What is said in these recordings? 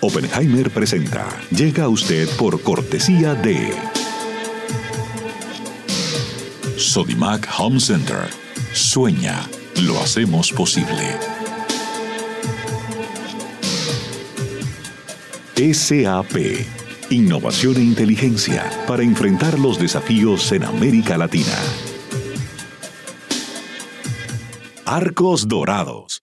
Oppenheimer presenta. Llega a usted por cortesía de. Sodimac Home Center. Sueña, lo hacemos posible. SAP. Innovación e inteligencia para enfrentar los desafíos en América Latina. Arcos Dorados.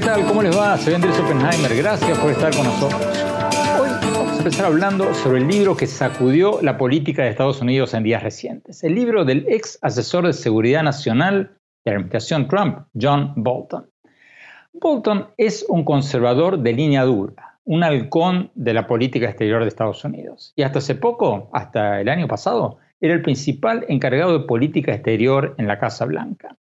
¿Qué tal? ¿Cómo les va? Soy Andrés Oppenheimer. Gracias por estar con nosotros. Hoy vamos a empezar hablando sobre el libro que sacudió la política de Estados Unidos en días recientes. El libro del ex asesor de seguridad nacional de la administración Trump, John Bolton. Bolton es un conservador de línea dura, un halcón de la política exterior de Estados Unidos. Y hasta hace poco, hasta el año pasado, era el principal encargado de política exterior en la Casa Blanca.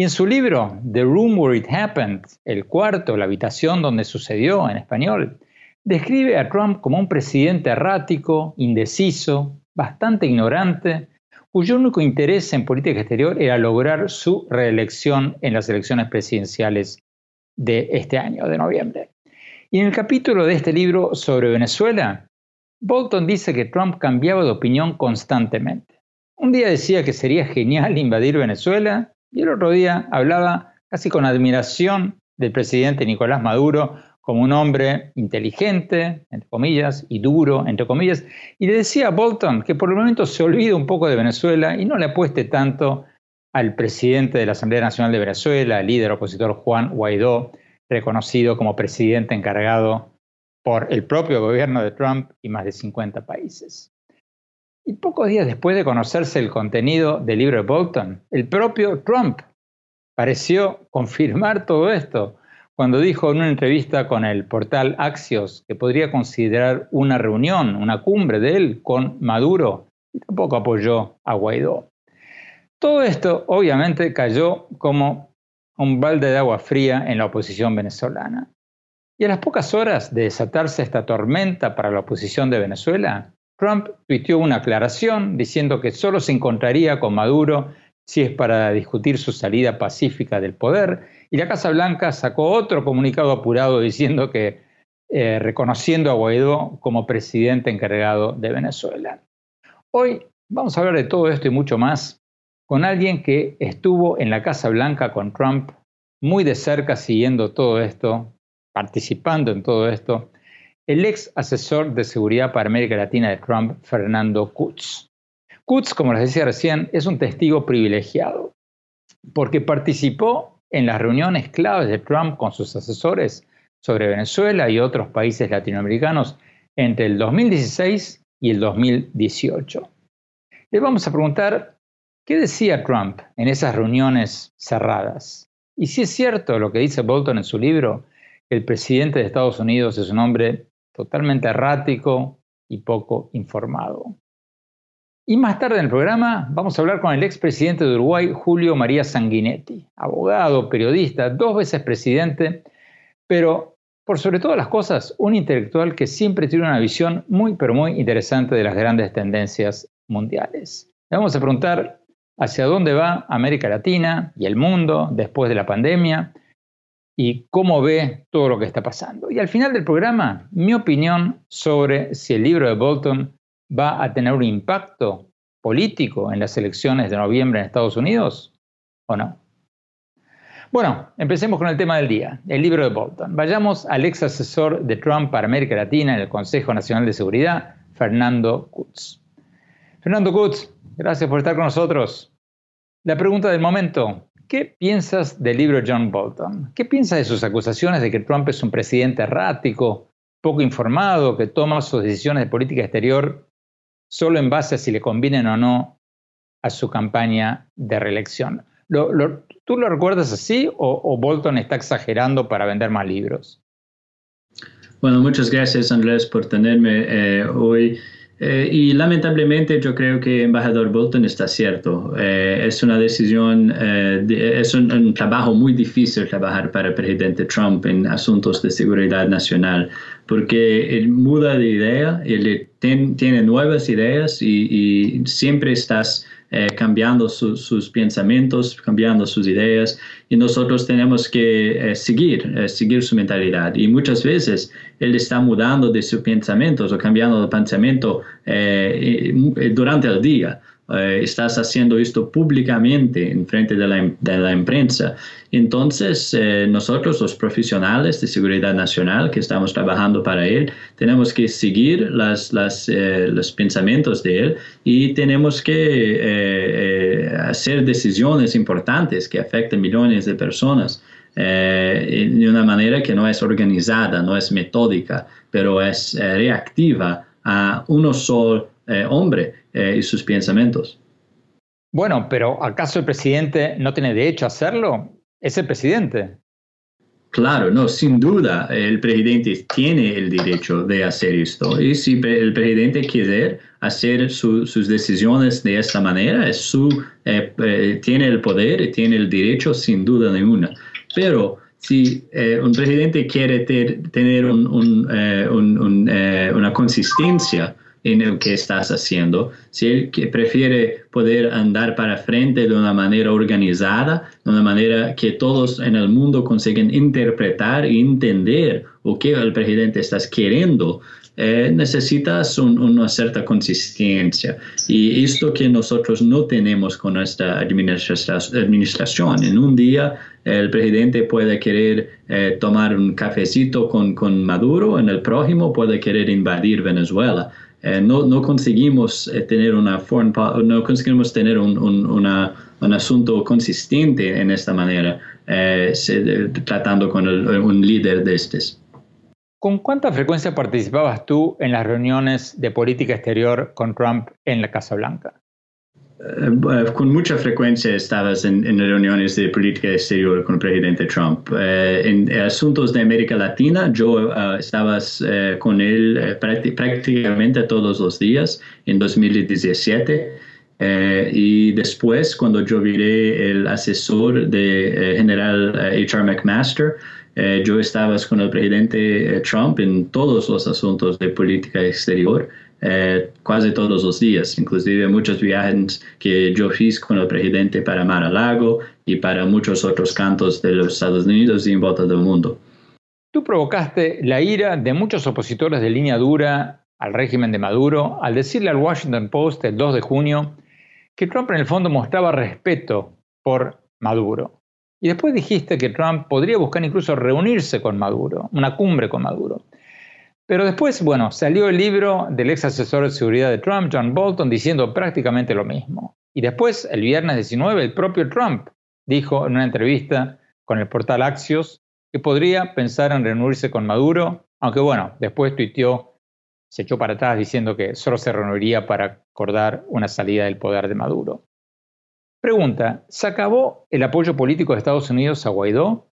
Y en su libro, The Room Where It Happened, el cuarto, la habitación donde sucedió en español, describe a Trump como un presidente errático, indeciso, bastante ignorante, cuyo único interés en política exterior era lograr su reelección en las elecciones presidenciales de este año, de noviembre. Y en el capítulo de este libro sobre Venezuela, Bolton dice que Trump cambiaba de opinión constantemente. Un día decía que sería genial invadir Venezuela y el otro día hablaba casi con admiración del presidente Nicolás Maduro como un hombre inteligente, entre comillas, y duro, entre comillas, y le decía a Bolton que por el momento se olvide un poco de Venezuela y no le apueste tanto al presidente de la Asamblea Nacional de Venezuela, el líder opositor Juan Guaidó, reconocido como presidente encargado por el propio gobierno de Trump y más de 50 países. Y pocos días después de conocerse el contenido del libro de Bolton, el propio Trump pareció confirmar todo esto cuando dijo en una entrevista con el portal Axios que podría considerar una reunión, una cumbre de él con Maduro, y tampoco apoyó a Guaidó. Todo esto obviamente cayó como un balde de agua fría en la oposición venezolana. Y a las pocas horas de desatarse esta tormenta para la oposición de Venezuela, Trump tuiteó una aclaración diciendo que solo se encontraría con Maduro si es para discutir su salida pacífica del poder, y la Casa Blanca sacó otro comunicado apurado diciendo que eh, reconociendo a Guaidó como presidente encargado de Venezuela. Hoy vamos a hablar de todo esto y mucho más con alguien que estuvo en la Casa Blanca con Trump muy de cerca siguiendo todo esto, participando en todo esto, el ex asesor de seguridad para América Latina de Trump, Fernando Kutz. Kutz, como les decía recién, es un testigo privilegiado, porque participó en las reuniones claves de Trump con sus asesores sobre Venezuela y otros países latinoamericanos entre el 2016 y el 2018. Le vamos a preguntar qué decía Trump en esas reuniones cerradas. Y si es cierto lo que dice Bolton en su libro, el presidente de Estados Unidos es un hombre totalmente errático y poco informado. Y más tarde en el programa vamos a hablar con el expresidente de Uruguay, Julio María Sanguinetti, abogado, periodista, dos veces presidente, pero por sobre todas las cosas, un intelectual que siempre tiene una visión muy, pero muy interesante de las grandes tendencias mundiales. Le vamos a preguntar hacia dónde va América Latina y el mundo después de la pandemia y cómo ve todo lo que está pasando. Y al final del programa, mi opinión sobre si el libro de Bolton va a tener un impacto político en las elecciones de noviembre en Estados Unidos o no. Bueno, empecemos con el tema del día, el libro de Bolton. Vayamos al ex asesor de Trump para América Latina en el Consejo Nacional de Seguridad, Fernando Kutz. Fernando Kutz, gracias por estar con nosotros. La pregunta del momento, ¿qué piensas del libro John Bolton? ¿Qué piensas de sus acusaciones de que Trump es un presidente errático, poco informado, que toma sus decisiones de política exterior solo en base a si le convienen o no a su campaña de reelección? ¿Tú lo recuerdas así o, Bolton está exagerando para vender más libros? Bueno, muchas gracias Andrés por tenerme eh, hoy. Eh, y lamentablemente yo creo que embajador Bolton está cierto. Eh, es una decisión, es un, trabajo muy difícil trabajar para el presidente Trump en asuntos de seguridad nacional, porque él muda de idea, él tiene nuevas ideas y siempre estás eh, cambiando sus pensamientos, cambiando sus ideas, y nosotros tenemos que eh, seguir, eh, seguir su mentalidad. Y muchas veces él está mudando de sus pensamientos o cambiando de pensamiento durante el día. Eh, estás haciendo esto públicamente en frente de la, de la prensa. Entonces, eh, nosotros los profesionales de seguridad nacional que estamos trabajando para él, tenemos que seguir las, las, eh, los pensamientos de él y tenemos que hacer decisiones importantes que afecten millones de personas. de una manera que no es organizada, no es metódica, pero es reactiva a uno solo hombre eh, y sus pensamientos. Bueno, pero ¿acaso el presidente no tiene derecho a hacerlo? Es el presidente. Claro, no, sin duda el presidente tiene el derecho de hacer esto. Y si el presidente quiere hacer sus decisiones de esta manera, es su, eh, eh, tiene el poder y tiene el derecho sin duda ninguna. Pero si un presidente quiere tener una consistencia en el que estás haciendo. Si él que prefiere poder andar para frente de una manera organizada, de una manera que todos en el mundo consiguen interpretar e entender o que el presidente está queriendo, eh, necesitas una cierta consistencia. Y esto que nosotros no tenemos con nuestra administración. En un día el presidente puede querer eh, tomar un cafecito con, con Maduro, en el próximo puede querer invadir Venezuela. Eh, no, no, conseguimos eh, tener una no conseguimos tener un, un, asunto consistente en esta manera, eh, tratando con un líder de estos. ¿Con cuánta frecuencia participabas tú en las reuniones de política exterior con Trump en la Casa Blanca? Eh, con mucha frecuencia estabas en, reuniones de política exterior con el presidente Trump. Eh, en asuntos de América Latina, yo uh, estabas con él prácticamente todos los días en 2017. y después, cuando yo viré el asesor de general H.R. McMaster, yo estaba con el presidente Trump en todos los asuntos de política exterior. Eh, casi todos los días, inclusive muchos viajes que yo hice con el presidente para Mar-a-Lago y para muchos otros cantos de los Estados Unidos y en volta del mundo. Tú provocaste la ira de muchos opositores de línea dura al régimen de Maduro al decirle al Washington Post el 2 de junio que Trump en el fondo mostraba respeto por Maduro. Y después dijiste que Trump podría buscar incluso reunirse con Maduro, una cumbre con Maduro. Pero después, bueno, salió el libro del ex asesor de seguridad de Trump, John Bolton, diciendo prácticamente lo mismo. Y después, el viernes 19, el propio Trump dijo en una entrevista con el portal Axios que podría pensar en reunirse con Maduro, aunque bueno, después tuiteó, se echó para atrás diciendo que solo se reuniría para acordar una salida del poder de Maduro. Pregunta, ¿se acabó el apoyo político de Estados Unidos a Guaidó?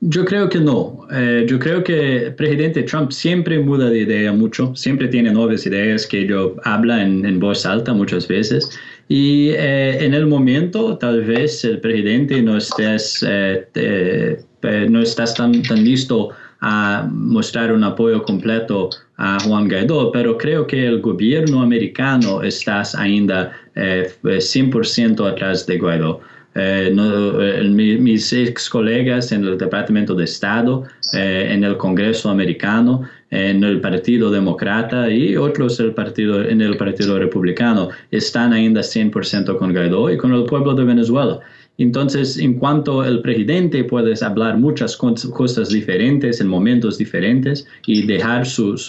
Yo creo que no. Eh, yo creo que el presidente Trump siempre muda de idea mucho, siempre tiene nuevas ideas que yo habla en, voz alta muchas veces. Y eh, en el momento tal vez el presidente no estés, eh, no estás tan, listo a mostrar un apoyo completo a Juan Guaidó, pero creo que el gobierno americano está ainda 100% atrás de Guaidó. Eh, eh, mis ex colegas en el Departamento de Estado, eh, en el Congreso americano, en el Partido Demócrata y otros el partido, en el Partido Republicano están ainda 100% con Guaidó y con el pueblo de Venezuela. Entonces, en cuanto al presidente, puedes hablar muchas cosas diferentes en momentos diferentes y dejar sus,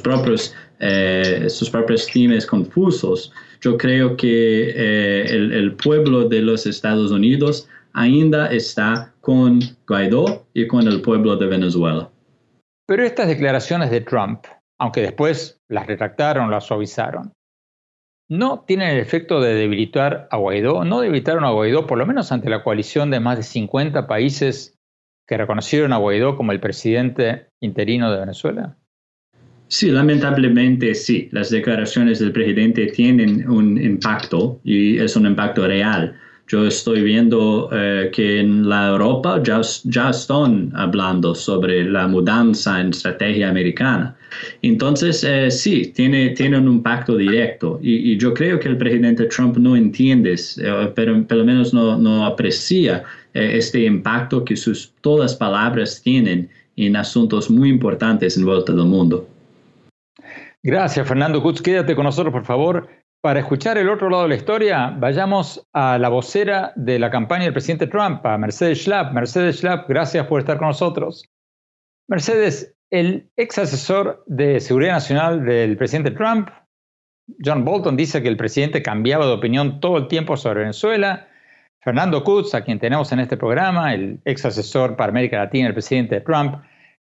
propios, sus propios temas confusos yo creo que eh, el, pueblo de los Estados Unidos ainda está con Guaidó y con el pueblo de Venezuela. Pero estas declaraciones de Trump, aunque después las retractaron, las suavizaron, no tienen el efecto de debilitar a Guaidó, no debilitaron a Guaidó, por lo menos ante la coalición de más de 50 países que reconocieron a Guaidó como el presidente interino de Venezuela. Sí, lamentablemente sí. Las declaraciones del presidente tienen un impacto y es un impacto real. Yo estoy viendo eh, que en la Europa ya, ya están hablando sobre la mudanza en estrategia americana. Entonces, eh, sí, tiene, tiene un impacto directo. Y, yo creo que el presidente Trump no entiende, eh, pero por lo menos no, no aprecia este impacto que sus todas palabras tienen en asuntos muy importantes en vuelta del mundo. Gracias, Fernando Kutz. Quédate con nosotros, por favor. Para escuchar el otro lado de la historia, vayamos a la vocera de la campaña del presidente Trump, a Mercedes Schlapp. Mercedes Schlapp, gracias por estar con nosotros. Mercedes, el ex asesor de seguridad nacional del presidente Trump, John Bolton, dice que el presidente cambiaba de opinión todo el tiempo sobre Venezuela. Fernando Kutz, a quien tenemos en este programa, el ex asesor para América Latina del presidente Trump,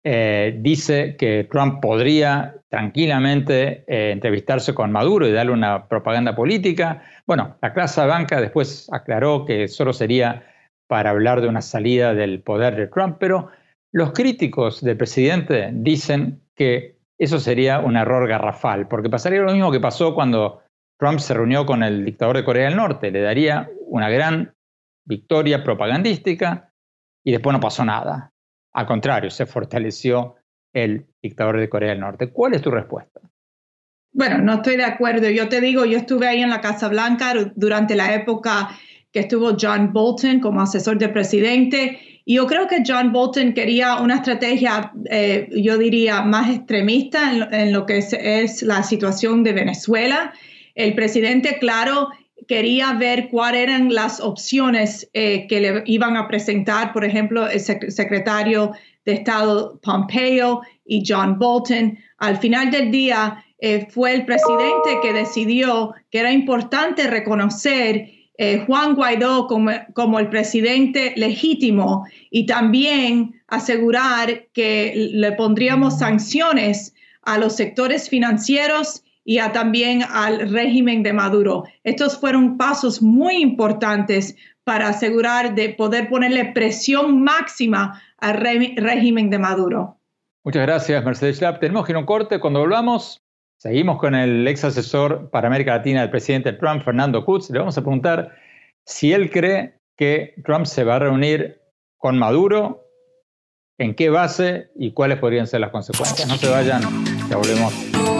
eh, dice que Trump podría tranquilamente eh, entrevistarse con Maduro y darle una propaganda política. Bueno, la clase banca después aclaró que solo sería para hablar de una salida del poder de Trump, pero los críticos del presidente dicen que eso sería un error garrafal, porque pasaría lo mismo que pasó cuando Trump se reunió con el dictador de Corea del Norte, le daría una gran victoria propagandística y después no pasó nada. Al contrario, se fortaleció el dictador de Corea del Norte. ¿Cuál es tu respuesta? Bueno, no estoy de acuerdo. Yo te digo, yo estuve ahí en la Casa Blanca durante la época que estuvo John Bolton como asesor del presidente. Y yo creo que John Bolton quería una estrategia, eh, yo diría, más extremista en lo, que es, la situación de Venezuela. El presidente, claro, quería ver cuáles eran las opciones eh, que le iban a presentar, por ejemplo, el secretario de Estado Pompeo y John Bolton. Al final del día eh, fue el presidente que decidió que era importante reconocer eh, Juan Guaidó como, como, el presidente legítimo y también asegurar que le pondríamos sanciones a los sectores financieros y a, también al régimen de Maduro. Estos fueron pasos muy importantes para asegurar de poder ponerle presión máxima al régimen de Maduro. Muchas gracias, Mercedes Schlapp. Tenemos que ir a un corte. Cuando volvamos, seguimos con el ex asesor para América Latina del presidente Trump, Fernando Kutz. Le vamos a preguntar si él cree que Trump se va a reunir con Maduro, en qué base y cuáles podrían ser las consecuencias. No se vayan, ya volvemos.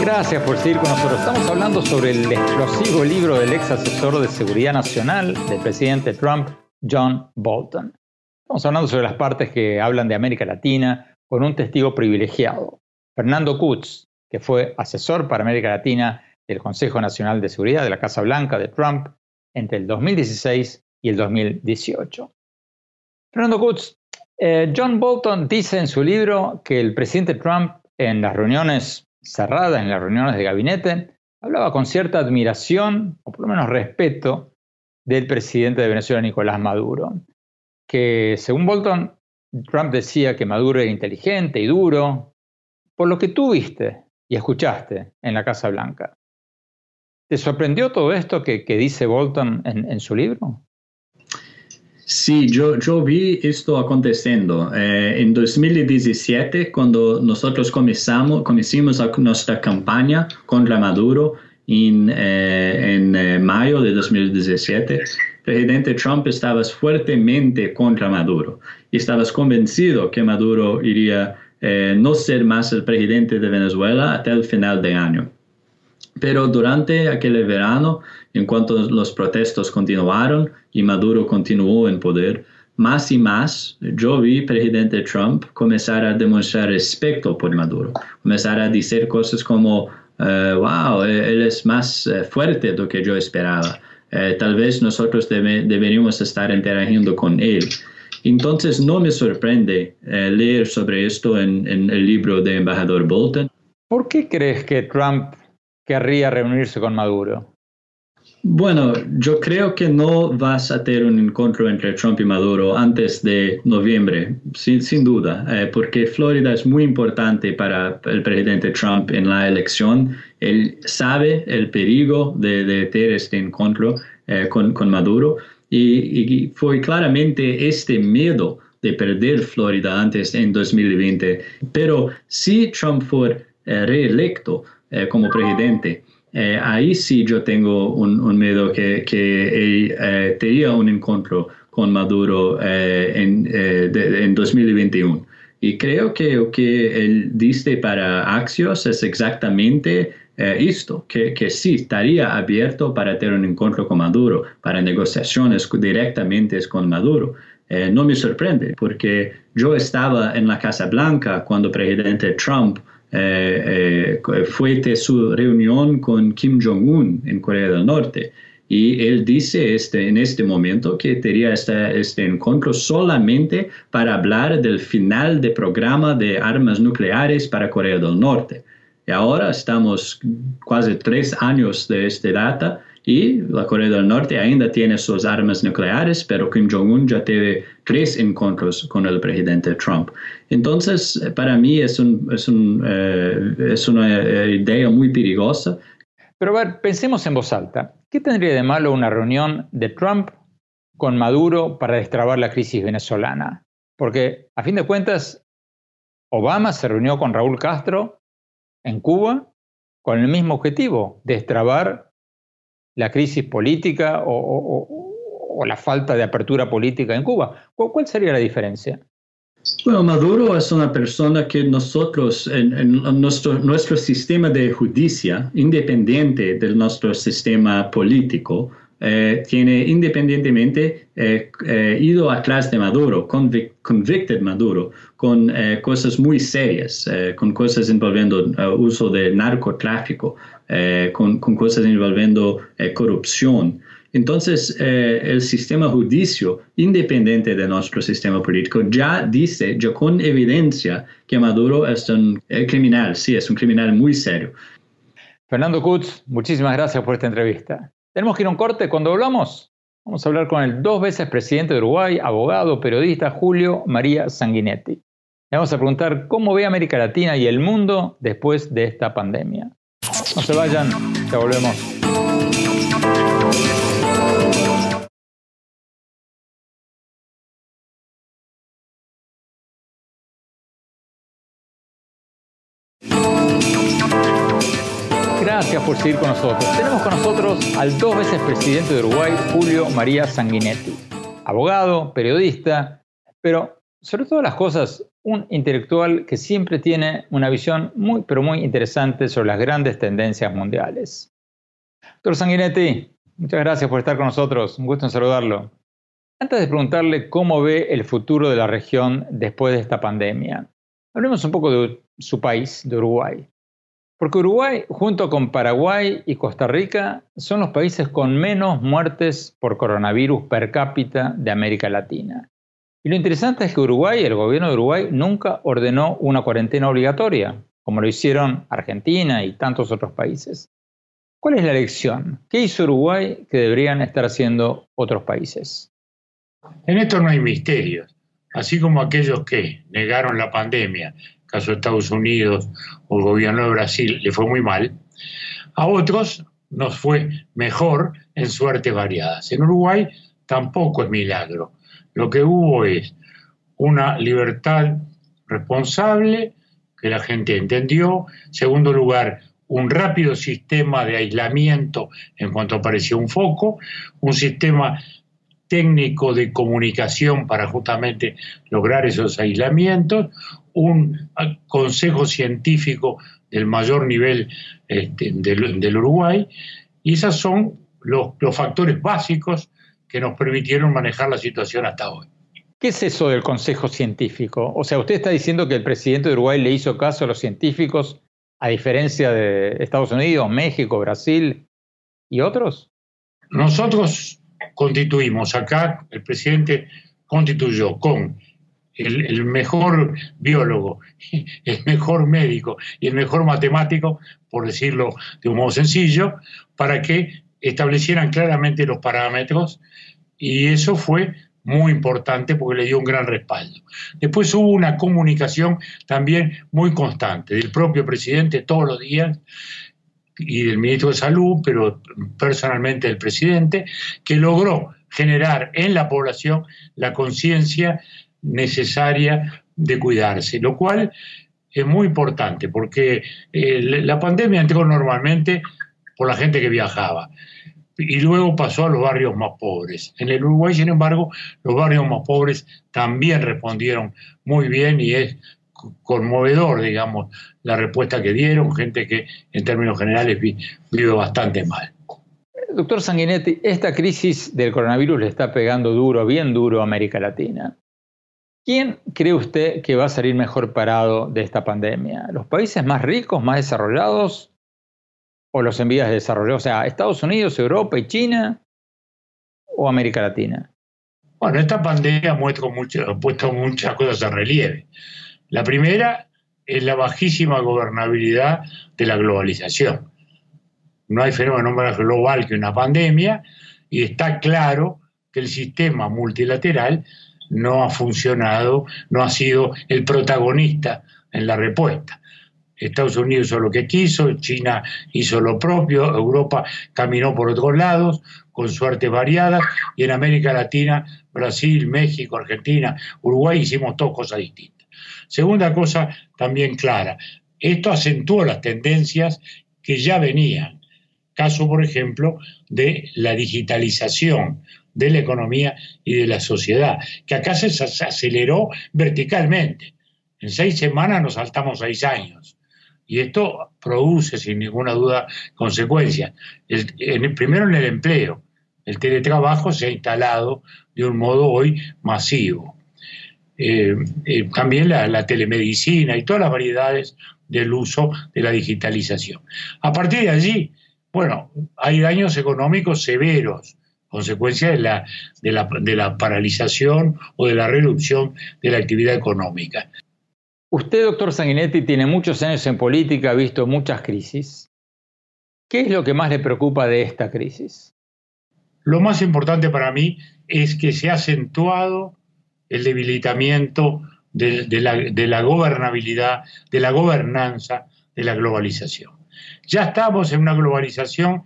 Gracias por seguir con nosotros. Estamos hablando sobre el explosivo libro del ex asesor de seguridad nacional del presidente Trump, John Bolton. Estamos hablando sobre las partes que hablan de América Latina con un testigo privilegiado, Fernando Kutz, que fue asesor para América Latina del Consejo Nacional de Seguridad de la Casa Blanca de Trump entre el 2016 y el 2018. Fernando Kutz, eh, John Bolton dice en su libro que el presidente Trump en las reuniones cerradas, en las reuniones de gabinete, hablaba con cierta admiración, o por lo menos respeto, del presidente de Venezuela, Nicolás Maduro, que según Bolton, Trump decía que Maduro era inteligente y duro, por lo que tú viste y escuchaste en la Casa Blanca. ¿Te sorprendió todo esto que, dice Bolton en, su libro? Sí, yo, vi esto aconteciendo. Eh, en 2017, cuando nosotros comenzamos, nuestra campaña contra Maduro, en, eh, eh, mayo de 2017, el presidente Trump estaba fuertemente contra Maduro y estaba convencido que Maduro iría no ser más el presidente de Venezuela hasta el final de año. Pero durante aquel verano, en cuanto los protestos continuaron y Maduro continuó en poder, más y más yo vi presidente Trump comenzar a demostrar respeto por Maduro, comenzar a decir cosas como eh, wow, eh, él es más eh, fuerte de lo que yo esperaba. tal vez nosotros deberíamos estar interagiendo con él. Entonces no me sorprende leer sobre esto en, en, el libro de embajador Bolton. ¿Por qué crees que Trump querría reunirse con Maduro? Bueno, yo creo que no vas a tener un encuentro entre Trump y Maduro antes de noviembre, sin, duda, eh, porque Florida es muy importante para el presidente Trump en la elección. Él sabe el peligro de, tener este encuentro eh, con, Maduro y, fue claramente este miedo de perder Florida antes en 2020. Pero si Trump fue eh, reelecto como presidente, eh, ahí sí yo tengo un, miedo que, que eh, tenía un encuentro con Maduro eh, en, en 2021. Y creo que lo que él dice para Axios es exactamente esto, que, que, sí estaría abierto para tener un encuentro con Maduro, para negociaciones directamente con Maduro. no me sorprende, porque yo estaba en la Casa Blanca cuando el presidente Trump eh, eh, fue su reunión con Kim Jong-un en Corea del Norte. Y él dice este, en este momento que tenía este, este encuentro solamente para hablar del final del programa de armas nucleares para Corea del Norte. Y ahora estamos casi tres años de esta data y la Corea del Norte ainda tiene sus armas nucleares, pero Kim Jong-un ya tiene tres encuentros con el presidente Trump. Entonces, para mí es, un, es, un, eh, es una eh, idea muy peligrosa. Pero a ver, pensemos en voz alta. ¿Qué tendría de malo una reunión de Trump con Maduro para destrabar la crisis venezolana? Porque, a fin de cuentas, Obama se reunió con Raúl Castro en Cuba con el mismo objetivo, destrabar la crisis política o, la falta de apertura política en Cuba. ¿Cuál sería la diferencia? Bueno, Maduro es una persona que nosotros, en, nuestro, nuestro sistema de justicia, independiente de nuestro sistema político, eh, tiene independientemente eh, eh, ido atrás de Maduro, convicted Maduro, con cosas muy serias, con cosas involviendo uso de narcotráfico, con, con, cosas involviendo corrupción. Entonces, el sistema judicio, independiente de nuestro sistema político, ya dice, ya con evidencia, que Maduro es un criminal, sí, es un criminal muy serio. Fernando Kutz, muchísimas gracias por esta entrevista. Tenemos que ir a un corte. Cuando hablamos, vamos a hablar con el dos veces presidente de Uruguay, abogado, periodista Julio María Sanguinetti. Le vamos a preguntar cómo ve América Latina y el mundo después de esta pandemia. No se vayan, ya volvemos. Gracias por seguir con nosotros. Tenemos con nosotros al dos veces presidente de Uruguay, Julio María Sanguinetti. Abogado, periodista, pero sobre todas las cosas, un intelectual que siempre tiene una visión muy, pero muy interesante sobre las grandes tendencias mundiales. Doctor Sanguinetti, muchas gracias por estar con nosotros. Un gusto en saludarlo. Antes de preguntarle cómo ve el futuro de la región después de esta pandemia, hablemos un poco de su país, de Uruguay. Porque Uruguay, junto con Paraguay y Costa Rica, son los países con menos muertes por coronavirus per cápita de América Latina. Y lo interesante es que Uruguay, el gobierno de Uruguay, nunca ordenó una cuarentena obligatoria, como lo hicieron Argentina y tantos otros países. ¿Cuál es la lección? ¿Qué hizo Uruguay que deberían estar haciendo otros países? En esto no hay misterios. Así como aquellos que negaron la pandemia, caso Estados Unidos o el gobierno de Brasil, le fue muy mal, a otros nos fue mejor en suertes variadas. En Uruguay tampoco es milagro. Lo que hubo es una libertad responsable que la gente entendió. Segundo lugar, un rápido sistema de aislamiento en cuanto apareció un foco, un sistema técnico de comunicación para justamente lograr esos aislamientos, un consejo científico del mayor nivel este, del, Uruguay, y esos son los, los factores básicos que nos permitieron manejar la situación hasta hoy. ¿Qué es eso del Consejo Científico? O sea, usted está diciendo que el presidente de Uruguay le hizo caso a los científicos a diferencia de Estados Unidos, México, Brasil y otros? Nosotros constituimos acá, el presidente constituyó con el, mejor biólogo, el mejor médico y el mejor matemático, por decirlo de un modo sencillo, para que establecieran claramente los parámetros y eso fue muy importante porque le dio un gran respaldo. Después hubo una comunicación también muy constante del propio presidente todos los días y del ministro de Salud, pero personalmente del presidente, que logró generar en la población la conciencia necesaria de cuidarse, lo cual es muy importante porque eh, la pandemia entró normalmente por la gente que viajaba y luego pasó a los barrios más pobres. En el Uruguay, sin embargo, los barrios más pobres también respondieron muy bien y es conmovedor, digamos, la respuesta que dieron, gente que en términos generales vive bastante mal. Doctor Sanguinetti, esta crisis del coronavirus le está pegando duro, bien duro a América Latina. ¿Quién cree usted que va a salir mejor parado de esta pandemia? ¿Los países más ricos, más desarrollados o los en vías de desarrollo? O sea, Estados Unidos, Europa y China o América Latina. Bueno, esta pandemia muestra ha puesto muchas cosas en relieve. La primera es la bajísima gobernabilidad de la globalización. No hay fenómeno más global que una pandemia y está claro que el sistema multilateral no ha funcionado, no ha sido el protagonista en la respuesta. Estados Unidos hizo lo que quiso, China hizo lo propio, Europa caminó por otros lados, con suertes variadas, y en América Latina, Brasil, México, Argentina, Uruguay hicimos dos cosas distintas. Segunda cosa también clara, esto acentuó las tendencias que ya venían. Caso, por ejemplo, de la digitalización de la economía y de la sociedad, que acá se aceleró verticalmente. En seis semanas nos saltamos seis años. Y esto produce, sin ninguna duda, consecuencias. Primero en el empleo. El teletrabajo se ha instalado de un modo hoy masivo. Eh, eh, también la, telemedicina y todas las variedades del uso de la digitalización. A partir de allí, bueno, hay daños económicos severos, consecuencia de la, de la paralización o de la reducción de la actividad económica. Usted, doctor Sanguinetti, tiene muchos años en política, ha visto muchas crisis. ¿Qué es lo que más le preocupa de esta crisis? Lo más importante para mí es que se ha acentuado el debilitamiento de, la, gobernabilidad, de la gobernanza, de la globalización. Ya estamos en una globalización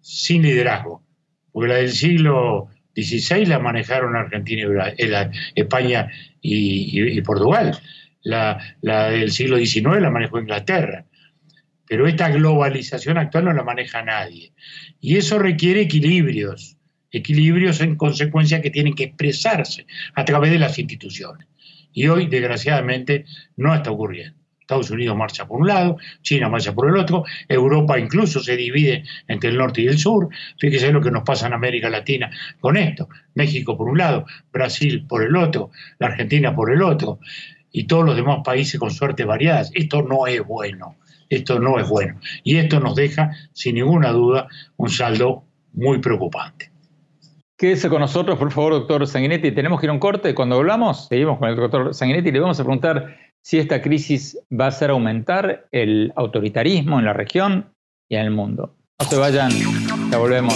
sin liderazgo, porque la del siglo XVI la manejaron Argentina, y eh, España y Portugal la, del siglo XIX la manejó Inglaterra. Pero esta globalización actual no la maneja nadie. Y eso requiere equilibrios, equilibrios en consecuencia que tienen que expresarse a través de las instituciones. Y hoy, desgraciadamente, no está ocurriendo. Estados Unidos marcha por un lado, China marcha por el otro, Europa incluso se divide entre el norte y el sur. Fíjese lo que nos pasa en América Latina con esto. México por un lado, Brasil por el otro, la Argentina por el otro y todos los demás países con suerte variadas. Esto no es bueno. esto no es bueno. Y esto nos deja, sin ninguna duda, un saldo muy preocupante. Quédese con nosotros, por favor, doctor Sanguinetti. Tenemos que ir a un corte. Cuando hablamos, seguimos con el doctor Sanguinetti y le vamos a preguntar si esta crisis va a hacer aumentar el autoritarismo en la región y en el mundo. No se vayan, ya volvemos.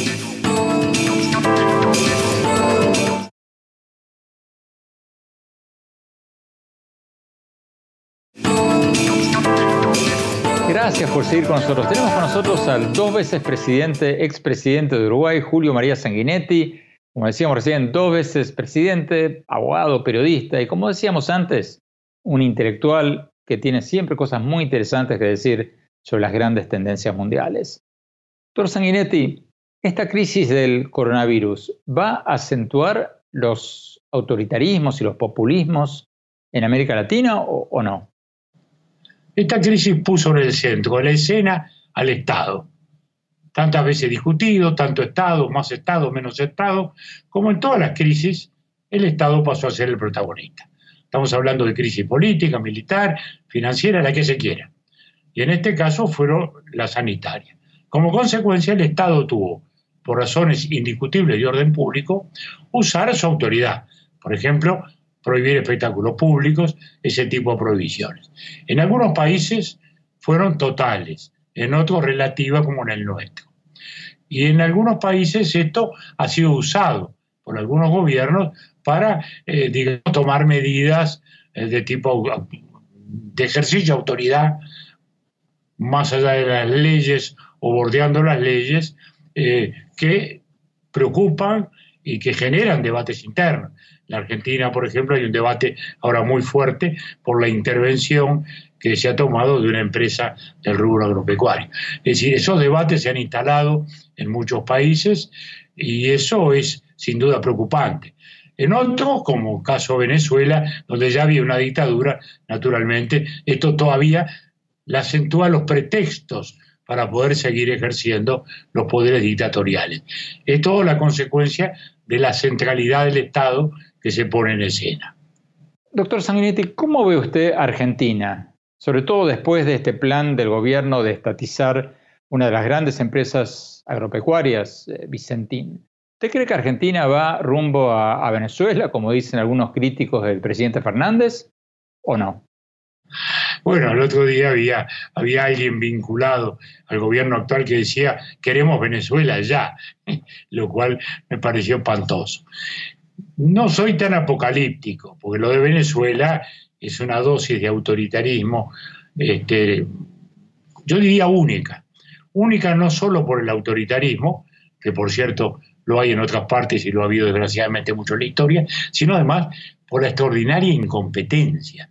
Gracias por seguir con nosotros. Tenemos con nosotros al dos veces presidente, expresidente de Uruguay, Julio María Sanguinetti. Como decíamos recién, dos veces presidente, abogado, periodista y como decíamos antes, un intelectual que tiene siempre cosas muy interesantes que decir sobre las grandes tendencias mundiales. Doctor Sanguinetti, ¿esta crisis del coronavirus va a acentuar los autoritarismos y los populismos en América Latina o, o no? Esta crisis puso en el centro de la escena al Estado. Tantas veces discutido, tanto Estado, más Estado, menos Estado, como en todas las crisis, el Estado pasó a ser el protagonista. Estamos hablando de crisis política, militar, financiera, la que se quiera. Y en este caso fueron las sanitarias. Como consecuencia, el Estado tuvo, por razones indiscutibles de orden público, usar su autoridad. Por ejemplo, prohibir espectáculos públicos, ese tipo de prohibiciones. En algunos países fueron totales, en otros relativas como en el nuestro. Y en algunos países esto ha sido usado por algunos gobiernos para, eh, tomar medidas eh, de tipo de ejercicio de autoridad más allá de las leyes o bordeando las leyes eh, que preocupan y que generan debates internos. La Argentina, por ejemplo, hay un debate ahora muy fuerte por la intervención que se ha tomado de una empresa del rubro agropecuario. Es decir, esos debates se han instalado en muchos países y eso es sin duda preocupante. En otros, como caso Venezuela, donde ya había una dictadura, naturalmente, esto todavía le acentúa los pretextos para poder seguir ejerciendo los poderes dictatoriales. Es todo la consecuencia de la centralidad del Estado que se pone en escena. Doctor Sanguinetti, ¿cómo ve usted Argentina? Sobre todo después de este plan del gobierno de estatizar una de las grandes empresas agropecuarias, eh, Vicentín. ¿Usted cree que Argentina va rumbo a, a Venezuela, como dicen algunos críticos del presidente Fernández, o no? Bueno, el otro día había, había alguien vinculado al gobierno actual que decía, queremos Venezuela ya, lo cual me pareció espantoso. No soy tan apocalíptico, porque lo de Venezuela es una dosis de autoritarismo, este, yo diría única. Única no solo por el autoritarismo, que por cierto lo hay en otras partes y lo ha habido desgraciadamente mucho en la historia, sino además por la extraordinaria incompetencia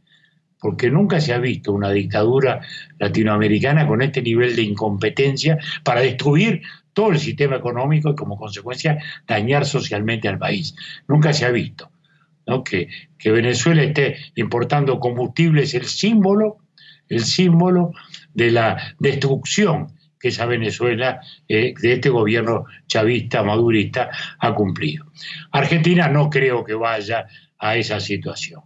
porque nunca se ha visto una dictadura latinoamericana con este nivel de incompetencia para destruir todo el sistema económico y como consecuencia dañar socialmente al país. Nunca se ha visto. Que, Venezuela esté importando combustible es el símbolo, el símbolo de la destrucción que esa Venezuela eh, de este gobierno chavista, madurista, ha cumplido. Argentina no creo que vaya a esa situación.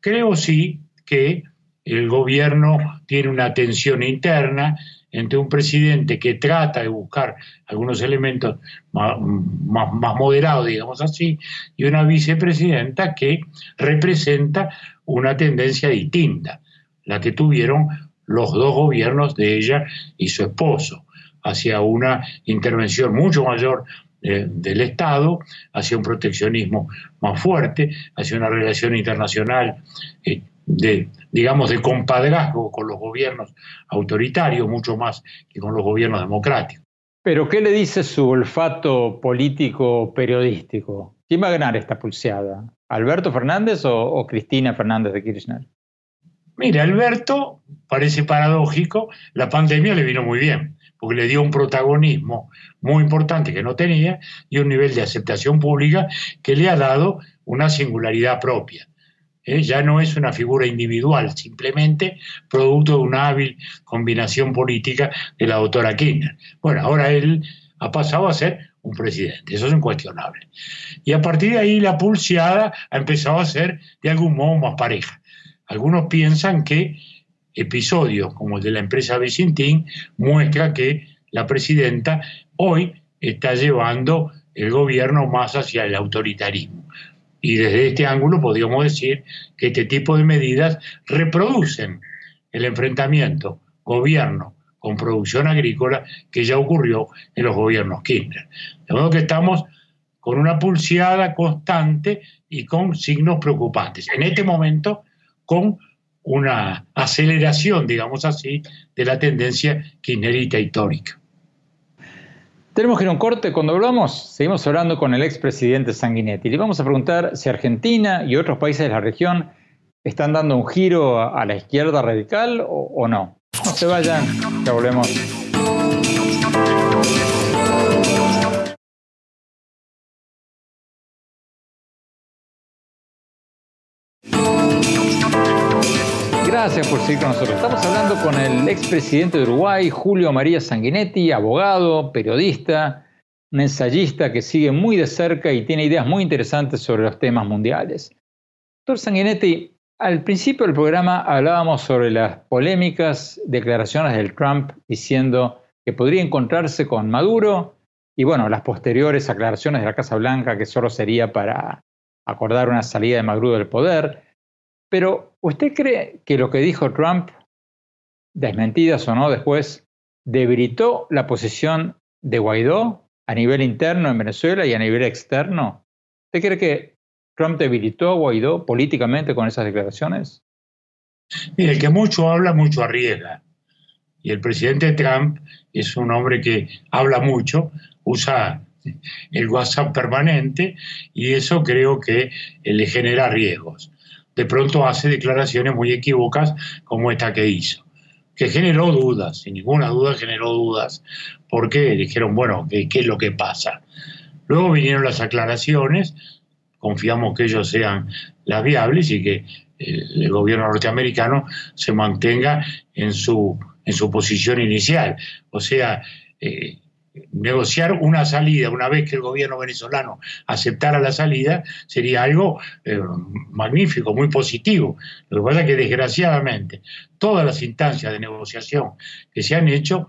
Creo sí que el gobierno tiene una tensión interna entre un presidente que trata de buscar algunos elementos más, moderados, digamos así, y una vicepresidenta que representa una tendencia distinta, la que tuvieron los dos gobiernos de ella y su esposo, hacia una intervención mucho mayor eh, del Estado, hacia un proteccionismo más fuerte, hacia una relación internacional eh, de, digamos, de compadrazgo con los gobiernos autoritarios, mucho más que con los gobiernos democráticos. Pero, ¿qué le dice su olfato político periodístico? ¿Quién va a ganar esta pulseada? ¿Alberto Fernández o, Cristina Fernández de Kirchner? Mire, Alberto, parece paradójico, la pandemia le vino muy bien, porque le dio un protagonismo muy importante que no tenía y un nivel de aceptación pública que le ha dado una singularidad propia. ¿Eh? ya no es una figura individual, simplemente producto de una hábil combinación política de la doctora Kirchner. Bueno, ahora él ha pasado a ser un presidente, eso es incuestionable. Y a partir de ahí la pulseada ha empezado a ser de algún modo más pareja. Algunos piensan que episodios como el de la empresa Vicentín muestra que la presidenta hoy está llevando el gobierno más hacia el autoritarismo. Y desde este ángulo podríamos decir que este tipo de medidas reproducen el enfrentamiento gobierno con producción agrícola que ya ocurrió en los gobiernos Kirchner. De modo que estamos con una pulseada constante y con signos preocupantes. En este momento, con una aceleración, digamos así, de la tendencia kirchnerita histórica. Tenemos que ir a un corte. Cuando volvamos, seguimos hablando con el expresidente Sanguinetti. Le vamos a preguntar si Argentina y otros países de la región están dando un giro a, la izquierda radical o, o no. No se vayan, ya volvemos. Gracias por seguir con nosotros. Estamos hablando con el expresidente de Uruguay, Julio María Sanguinetti, abogado, periodista, un ensayista que sigue muy de cerca y tiene ideas muy interesantes sobre los temas mundiales. Doctor Sanguinetti, al principio del programa hablábamos sobre las polémicas declaraciones del Trump diciendo que podría encontrarse con Maduro y bueno, las posteriores aclaraciones de la Casa Blanca que solo sería para acordar una salida de Maduro del poder. Pero, ¿usted cree que lo que dijo Trump, desmentidas o no después, debilitó la posición de Guaidó a nivel interno en Venezuela y a nivel externo? ¿Usted cree que Trump debilitó a Guaidó políticamente con esas declaraciones? Mire, el que mucho habla, mucho arriesga. Y el presidente Trump es un hombre que habla mucho, usa el WhatsApp permanente y eso creo que le genera riesgos de pronto hace declaraciones muy equívocas como esta que hizo, que generó dudas, sin ninguna duda generó dudas, porque dijeron, bueno, ¿qué, es lo que pasa? Luego vinieron las aclaraciones, confiamos que ellos sean las viables y que el, gobierno norteamericano se mantenga en su, en su posición inicial. O sea, eh, negociar una salida una vez que el gobierno venezolano aceptara la salida sería algo eh, magnífico, muy positivo. Lo que pasa es que desgraciadamente todas las instancias de negociación que se han hecho,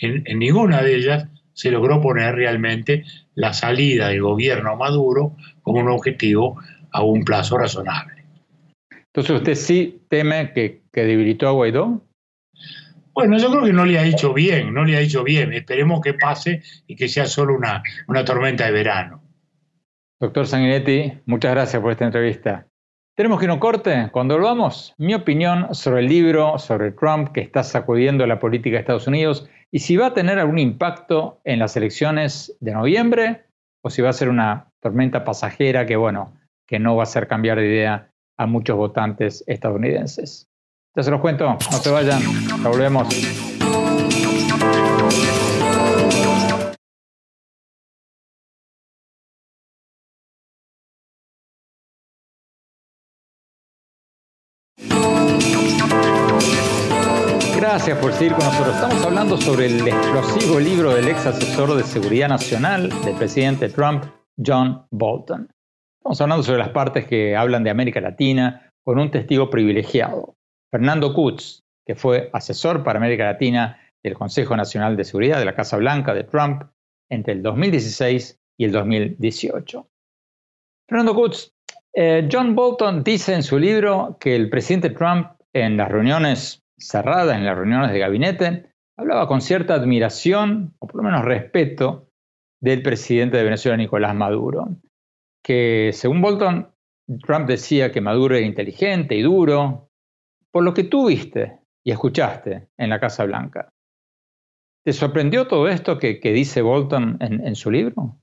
en, ninguna de ellas se logró poner realmente la salida del gobierno Maduro como un objetivo a un plazo razonable. Entonces usted sí teme que, que debilitó a Guaidó. Bueno, yo creo que no le ha dicho bien, no le ha dicho bien. Esperemos que pase y que sea solo una, una tormenta de verano. Doctor Sanguinetti, muchas gracias por esta entrevista. Tenemos que un corte. Cuando volvamos, mi opinión sobre el libro, sobre Trump que está sacudiendo la política de Estados Unidos y si va a tener algún impacto en las elecciones de noviembre o si va a ser una tormenta pasajera que, bueno, que no va a hacer cambiar de idea a muchos votantes estadounidenses. Ya se los cuento, no se vayan, ya volvemos. Gracias por seguir con nosotros. Estamos hablando sobre el explosivo libro del ex asesor de seguridad nacional del presidente Trump, John Bolton. Estamos hablando sobre las partes que hablan de América Latina con un testigo privilegiado, Fernando Kutz, que fue asesor para América Latina del Consejo Nacional de Seguridad de la Casa Blanca de Trump entre el 2016 y el 2018. Fernando Kutz, eh, John Bolton dice en su libro que el presidente Trump en las reuniones cerradas, en las reuniones de gabinete, hablaba con cierta admiración, o por lo menos respeto, del presidente de Venezuela, Nicolás Maduro. Que según Bolton, Trump decía que Maduro era inteligente y duro, por lo que tú viste y escuchaste en la Casa Blanca. ¿Te sorprendió todo esto que, dice Bolton en, su libro?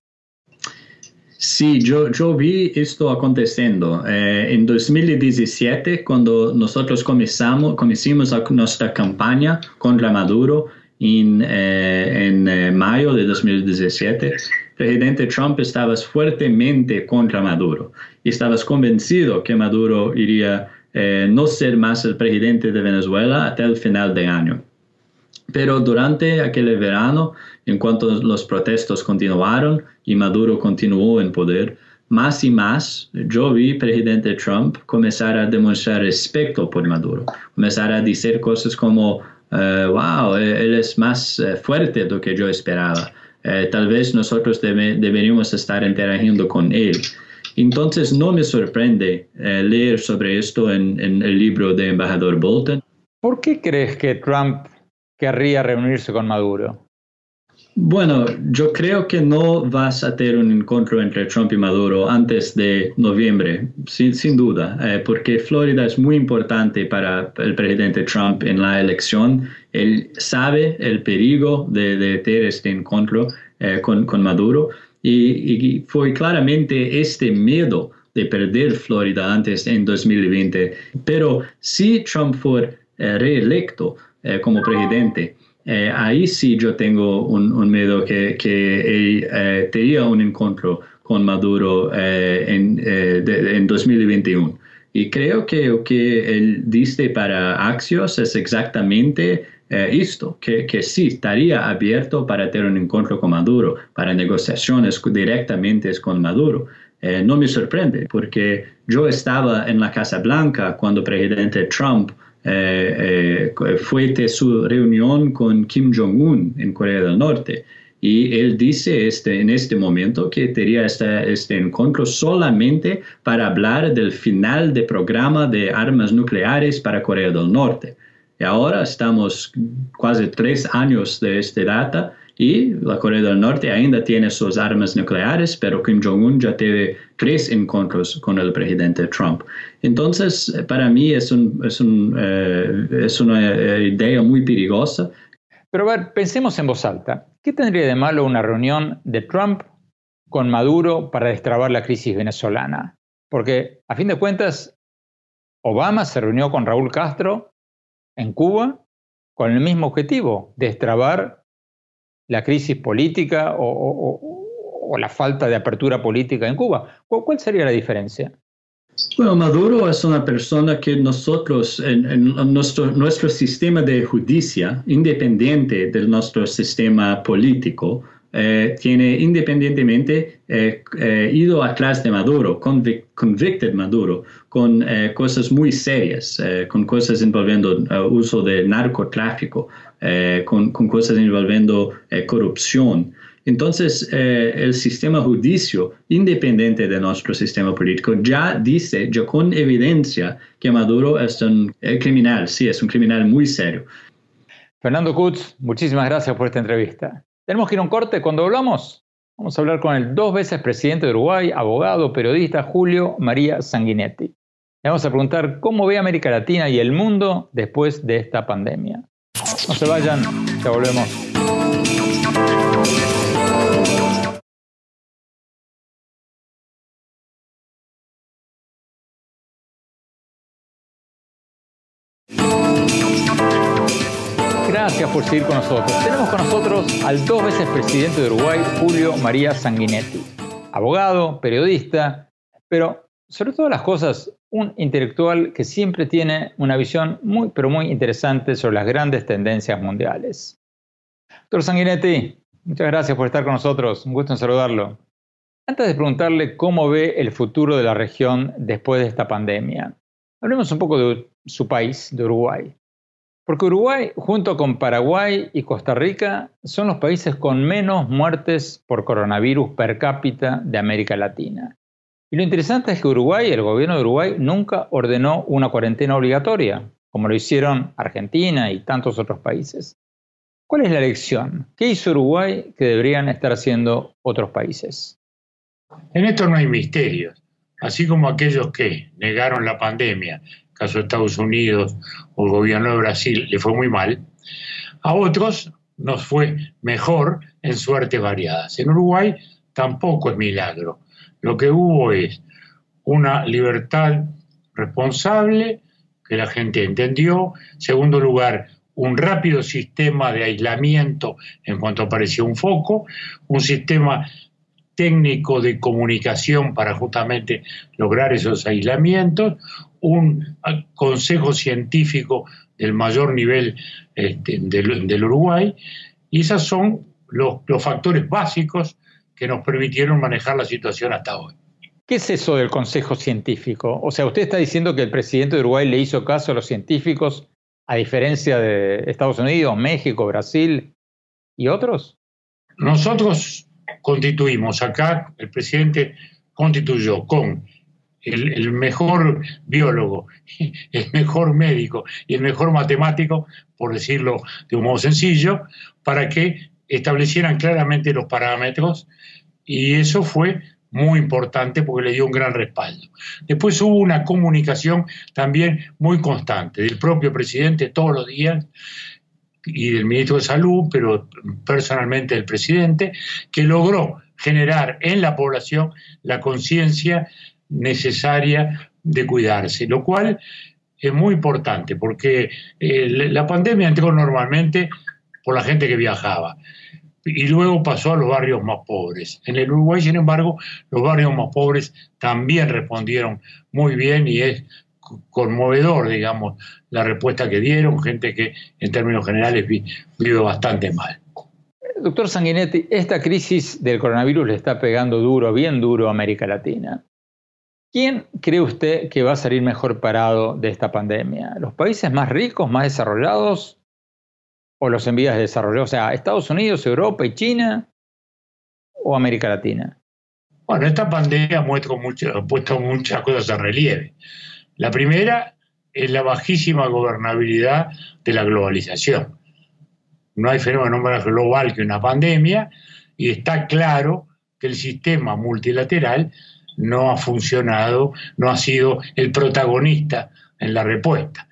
Sí, yo, vi esto aconteciendo. Eh, en 2017, cuando nosotros comenzamos, nuestra campaña contra Maduro en, eh, eh, mayo de 2017, el presidente Trump estaba fuertemente contra Maduro y estaba convencido que Maduro iría eh, no ser más el presidente de Venezuela hasta el final de año. Pero durante aquel verano, en cuanto los protestos continuaron y Maduro continuó en poder, más y más yo vi presidente Trump comenzar a demostrar respeto por Maduro, comenzar a decir cosas como, eh, wow, él es más eh, fuerte de lo que yo esperaba. Eh, tal vez nosotros deberíamos estar interagiendo con él. Entonces no me sorprende leer sobre esto en, en el libro de embajador Bolton. ¿Por qué crees que Trump querría reunirse con Maduro? Bueno, yo creo que no vas a tener un encuentro entre Trump y Maduro antes de noviembre, sin, duda, eh, porque Florida es muy importante para el presidente Trump en la elección. Él sabe el peligro de, tener este encuentro eh, con, Maduro y, fue claramente este miedo de perder Florida antes en 2020. Pero si Trump fue eh, reelecto como presidente, eh, ahí sí yo tengo un, miedo que, que eh, tenía un encuentro con Maduro eh, en, en 2021. Y creo que lo que él dice para Axios es exactamente esto, que, que, sí estaría abierto para tener un encuentro con Maduro, para negociaciones directamente con Maduro. no me sorprende, porque yo estaba en la Casa Blanca cuando el presidente Trump eh, eh, fue de su reunión con Kim Jong-un en Corea del Norte. Y él dice este, en este momento que tenía este, este encuentro solamente para hablar del final del programa de armas nucleares para Corea del Norte. Y ahora estamos casi tres años de esta data y la Corea del Norte ainda tiene sus armas nucleares, pero Kim Jong-un ya tiene tres encuentros con el presidente Trump. Entonces, para mí es, un, es, un, eh, es una eh, idea muy peligrosa. Pero a ver, pensemos en voz alta. ¿Qué tendría de malo una reunión de Trump con Maduro para destrabar la crisis venezolana? Porque, a fin de cuentas, Obama se reunió con Raúl Castro en Cuba con el mismo objetivo, destrabar la crisis política o, la falta de apertura política en Cuba. ¿Cuál, sería la diferencia? Bueno, Maduro es una persona que nosotros, en, nuestro, nuestro sistema de justicia, independiente de nuestro sistema político, eh, tiene independientemente eh, eh, ido atrás de Maduro, convicted Maduro, con cosas muy serias, con cosas involviendo uso de narcotráfico, con, con, cosas involviendo corrupción. Entonces, el sistema judicio, independiente de nuestro sistema político, ya dice, ya con evidencia, que Maduro es un criminal, sí, es un criminal muy serio. Fernando Kutz, muchísimas gracias por esta entrevista. Tenemos que ir a un corte. Cuando hablamos, vamos a hablar con el dos veces presidente de Uruguay, abogado, periodista Julio María Sanguinetti. Le vamos a preguntar cómo ve América Latina y el mundo después de esta pandemia. No se vayan, ya volvemos. Gracias por seguir con nosotros. Tenemos con nosotros al dos veces presidente de Uruguay, Julio María Sanguinetti, abogado, periodista, pero sobre todas las cosas, un intelectual que siempre tiene una visión muy, pero muy interesante sobre las grandes tendencias mundiales. Doctor Sanguinetti, muchas gracias por estar con nosotros. Un gusto en saludarlo. Antes de preguntarle cómo ve el futuro de la región después de esta pandemia, hablemos un poco de su país, de Uruguay. Porque Uruguay, junto con Paraguay y Costa Rica, son los países con menos muertes por coronavirus per cápita de América Latina. Y lo interesante es que Uruguay, el gobierno de Uruguay, nunca ordenó una cuarentena obligatoria, como lo hicieron Argentina y tantos otros países. ¿Cuál es la lección? ¿Qué hizo Uruguay que deberían estar haciendo otros países? En esto no hay misterios. Así como aquellos que negaron la pandemia caso de Estados Unidos o el gobierno de Brasil, le fue muy mal. A otros nos fue mejor en suertes variadas. En Uruguay tampoco es milagro. Lo que hubo es una libertad responsable que la gente entendió. Segundo lugar, un rápido sistema de aislamiento en cuanto apareció un foco, un sistema técnico de comunicación para justamente lograr esos aislamientos, un consejo científico del mayor nivel este, del, Uruguay, y esos son los, factores básicos que nos permitieron manejar la situación hasta hoy. ¿Qué es eso del Consejo Científico? O sea, usted está diciendo que el presidente de Uruguay le hizo caso a los científicos a diferencia de Estados Unidos, México, Brasil y otros. Nosotros constituimos acá, el presidente constituyó con el, mejor biólogo, el mejor médico y el mejor matemático, por decirlo de un modo sencillo, para que establecieran claramente los parámetros y eso fue muy importante porque le dio un gran respaldo. Después hubo una comunicación también muy constante del propio presidente todos los días y del ministro de Salud, pero personalmente del presidente, que logró generar en la población la conciencia necesaria de cuidarse, lo cual es muy importante porque eh, la pandemia entró normalmente por la gente que viajaba y luego pasó a los barrios más pobres. En el Uruguay, sin embargo, los barrios más pobres también respondieron muy bien y es conmovedor, digamos, la respuesta que dieron, gente que en términos generales vive bastante mal. Doctor Sanguinetti, esta crisis del coronavirus le está pegando duro, bien duro a América Latina. ¿Quién cree usted que va a salir mejor parado de esta pandemia? ¿Los países más ricos, más desarrollados o los en vías de desarrollo? O sea, Estados Unidos, Europa y China o América Latina. Bueno, esta pandemia ha puesto muchas cosas a relieve. La primera es la bajísima gobernabilidad de la globalización. No hay fenómeno más global que una pandemia y está claro que el sistema multilateral no ha funcionado, no ha sido el protagonista en la respuesta.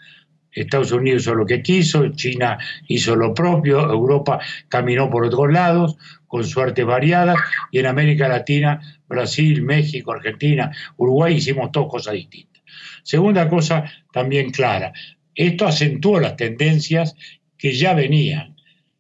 Estados Unidos hizo lo que quiso, China hizo lo propio, Europa caminó por otros lados, con suerte variada, y en América Latina, Brasil, México, Argentina, Uruguay hicimos dos cosas distintas. Segunda cosa también clara, esto acentuó las tendencias que ya venían.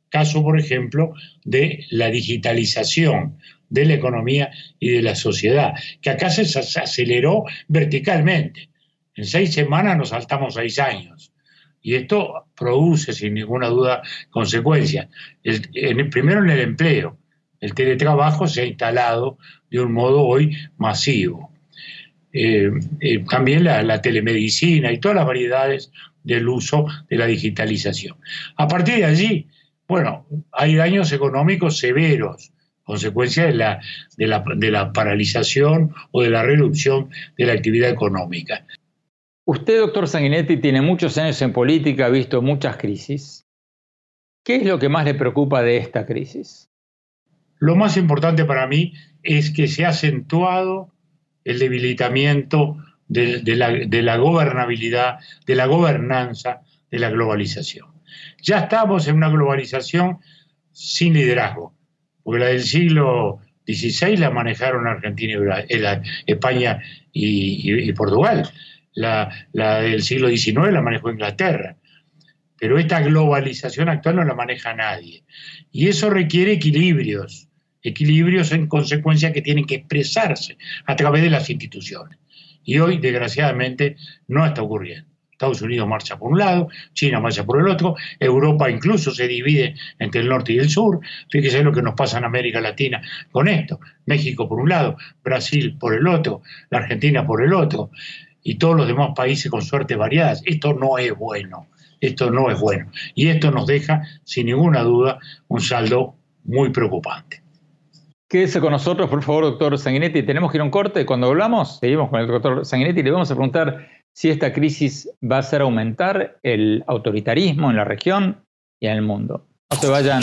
Caso, por ejemplo, de la digitalización de la economía y de la sociedad, que acá se aceleró verticalmente. En seis semanas nos saltamos seis años. Y esto produce, sin ninguna duda, consecuencias. El, primero en el empleo. El teletrabajo se ha instalado de un modo hoy masivo. Eh, eh, también la, la, telemedicina y todas las variedades del uso de la digitalización. A partir de allí, bueno, hay daños económicos severos consecuencia de la, de la, de la paralización o de la reducción de la actividad económica. Usted, doctor Sanguinetti, tiene muchos años en política, ha visto muchas crisis. ¿Qué es lo que más le preocupa de esta crisis? Lo más importante para mí es que se ha acentuado el debilitamiento de, la, la, gobernabilidad, de la gobernanza, de la globalización. Ya estamos en una globalización sin liderazgo porque la del siglo XVI la manejaron Argentina y eh, España y, Portugal, la, del siglo XIX la manejó Inglaterra, pero esta globalización actual no la maneja nadie. Y eso requiere equilibrios, equilibrios en consecuencia que tienen que expresarse a través de las instituciones. Y hoy, desgraciadamente, no está ocurriendo. Estados Unidos marcha por un lado, China marcha por el otro, Europa incluso se divide entre el norte y el sur. Fíjese lo que nos pasa en América Latina con esto. México por un lado, Brasil por el otro, la Argentina por el otro, y todos los demás países con suerte variadas. Esto no es bueno, esto no es bueno. Y esto nos deja, sin ninguna duda, un saldo muy preocupante. Quédese con nosotros, por favor, doctor Sanguinetti. Tenemos que ir a un corte. Cuando hablamos, seguimos con el doctor Sanguinetti y le vamos a preguntar si esta crisis va a hacer aumentar el autoritarismo en la región y en el mundo. No se vayan,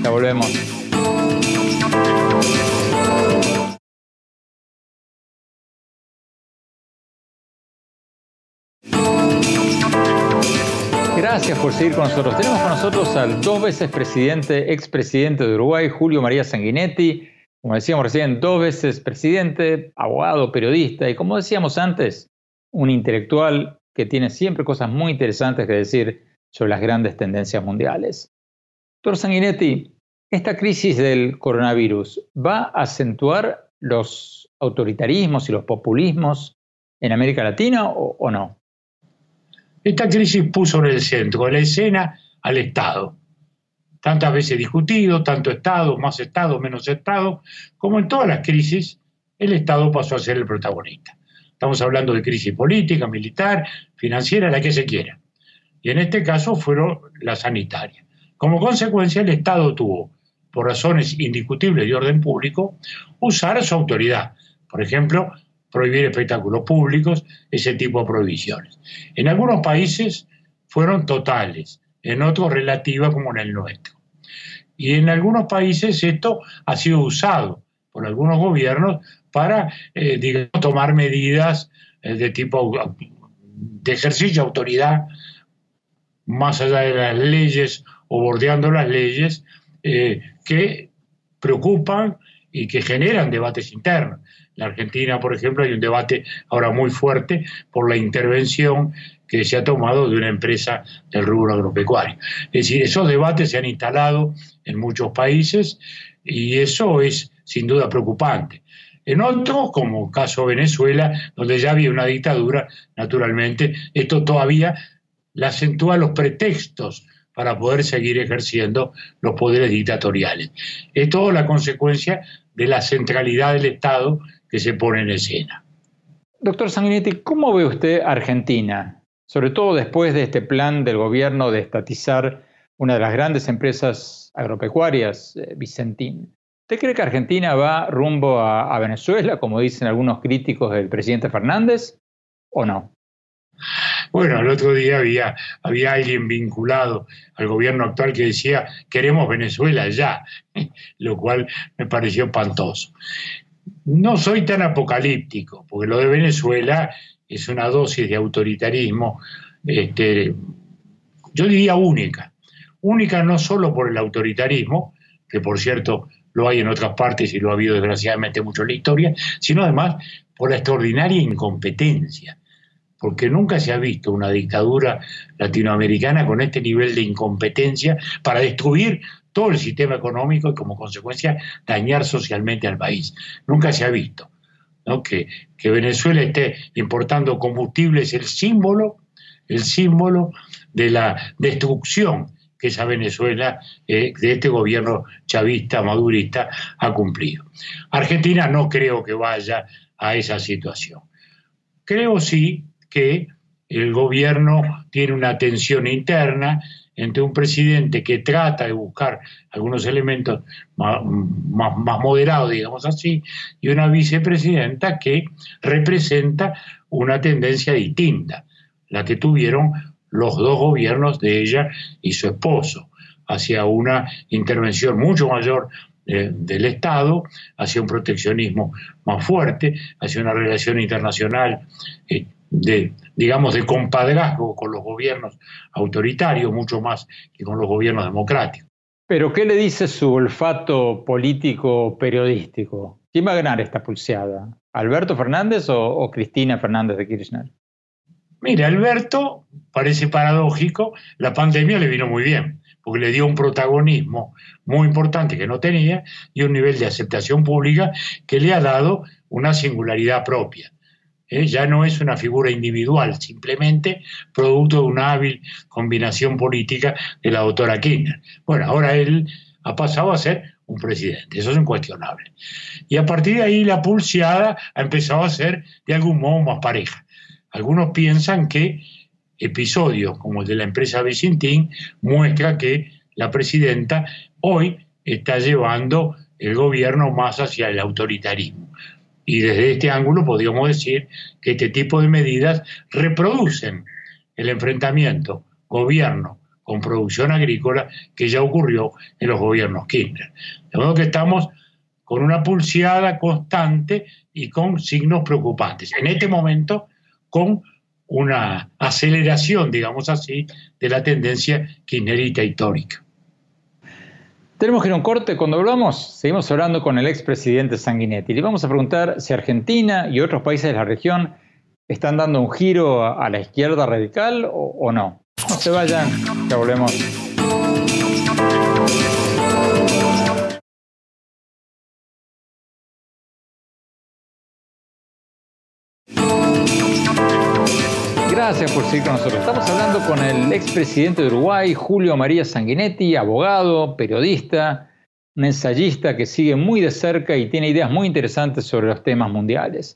ya volvemos. Gracias por seguir con nosotros. Tenemos con nosotros al dos veces presidente, expresidente de Uruguay, Julio María Sanguinetti. Como decíamos recién, dos veces presidente, abogado, periodista y como decíamos antes, un intelectual que tiene siempre cosas muy interesantes que decir sobre las grandes tendencias mundiales. Doctor Sanguinetti, ¿esta crisis del coronavirus va a acentuar los autoritarismos y los populismos en América Latina o, no? Esta crisis puso en el centro de la escena al Estado. Tantas veces discutido, tanto Estado, más Estado, menos Estado, como en todas las crisis, el Estado pasó a ser el protagonista. Estamos hablando de crisis política, militar, financiera, la que se quiera. Y en este caso fueron las sanitarias. Como consecuencia, el Estado tuvo, por razones indiscutibles de orden público, usar su autoridad. Por ejemplo, prohibir espectáculos públicos, ese tipo de prohibiciones. En algunos países fueron totales, en otros relativas como en el nuestro. Y en algunos países esto ha sido usado por algunos gobiernos para, eh, tomar medidas eh, de tipo de ejercicio de autoridad más allá de las leyes o bordeando las leyes eh, que preocupan y que generan debates internos. En la Argentina, por ejemplo, hay un debate ahora muy fuerte por la intervención que se ha tomado de una empresa del rubro agropecuario. Es decir, esos debates se han instalado en muchos países y eso es sin duda preocupante. En otros, como caso Venezuela, donde ya había una dictadura, naturalmente, esto todavía le acentúa los pretextos para poder seguir ejerciendo los poderes dictatoriales. Es todo la consecuencia de la centralidad del Estado que se pone en escena. Doctor Sanguinetti, ¿cómo ve usted Argentina? Sobre todo después de este plan del gobierno de estatizar una de las grandes empresas agropecuarias, eh, Vicentín. ¿Usted cree que Argentina va rumbo a, a Venezuela, como dicen algunos críticos del presidente Fernández, o no? Bueno, el otro día había, había alguien vinculado al gobierno actual que decía, queremos Venezuela ya, lo cual me pareció espantoso. No soy tan apocalíptico, porque lo de Venezuela es una dosis de autoritarismo, este, yo diría única. Única no solo por el autoritarismo, que por cierto lo hay en otras partes y lo ha habido desgraciadamente mucho en la historia, sino además por la extraordinaria incompetencia porque nunca se ha visto una dictadura latinoamericana con este nivel de incompetencia para destruir todo el sistema económico y como consecuencia dañar socialmente al país. Nunca se ha visto. Que, Venezuela esté importando combustible es el símbolo, el símbolo de la destrucción que esa Venezuela eh, de este gobierno chavista, madurista, ha cumplido. Argentina no creo que vaya a esa situación. Creo sí que el gobierno tiene una tensión interna entre un presidente que trata de buscar algunos elementos más, moderados, digamos así, y una vicepresidenta que representa una tendencia distinta, la que tuvieron los dos gobiernos de ella y su esposo, hacia una intervención mucho mayor eh, del Estado, hacia un proteccionismo más fuerte, hacia una relación internacional eh, de, digamos, de compadrazgo con los gobiernos autoritarios, mucho más que con los gobiernos democráticos. Pero, ¿qué le dice su olfato político periodístico? ¿Quién va a ganar esta pulseada? ¿Alberto Fernández o, Cristina Fernández de Kirchner? Mira, Alberto, parece paradójico, la pandemia le vino muy bien, porque le dio un protagonismo muy importante que no tenía y un nivel de aceptación pública que le ha dado una singularidad propia. ¿Eh? ya no es una figura individual, simplemente producto de una hábil combinación política de la doctora Kirchner. Bueno, ahora él ha pasado a ser un presidente, eso es incuestionable. Y a partir de ahí la pulseada ha empezado a ser de algún modo más pareja. Algunos piensan que episodios como el de la empresa Vicentín muestra que la presidenta hoy está llevando el gobierno más hacia el autoritarismo. Y desde este ángulo podríamos decir que este tipo de medidas reproducen el enfrentamiento gobierno con producción agrícola que ya ocurrió en los gobiernos Kirchner. De modo que estamos con una pulseada constante y con signos preocupantes. En este momento, con una aceleración, digamos así, de la tendencia kirchnerita histórica. Tenemos que ir a un corte. Cuando volvamos, seguimos hablando con el expresidente Sanguinetti. Le vamos a preguntar si Argentina y otros países de la región están dando un giro a, la izquierda radical o, o no. No se vayan, ya volvemos. Gracias por seguir con nosotros. Estamos hablando con el expresidente de Uruguay, Julio María Sanguinetti, abogado, periodista, un ensayista que sigue muy de cerca y tiene ideas muy interesantes sobre los temas mundiales.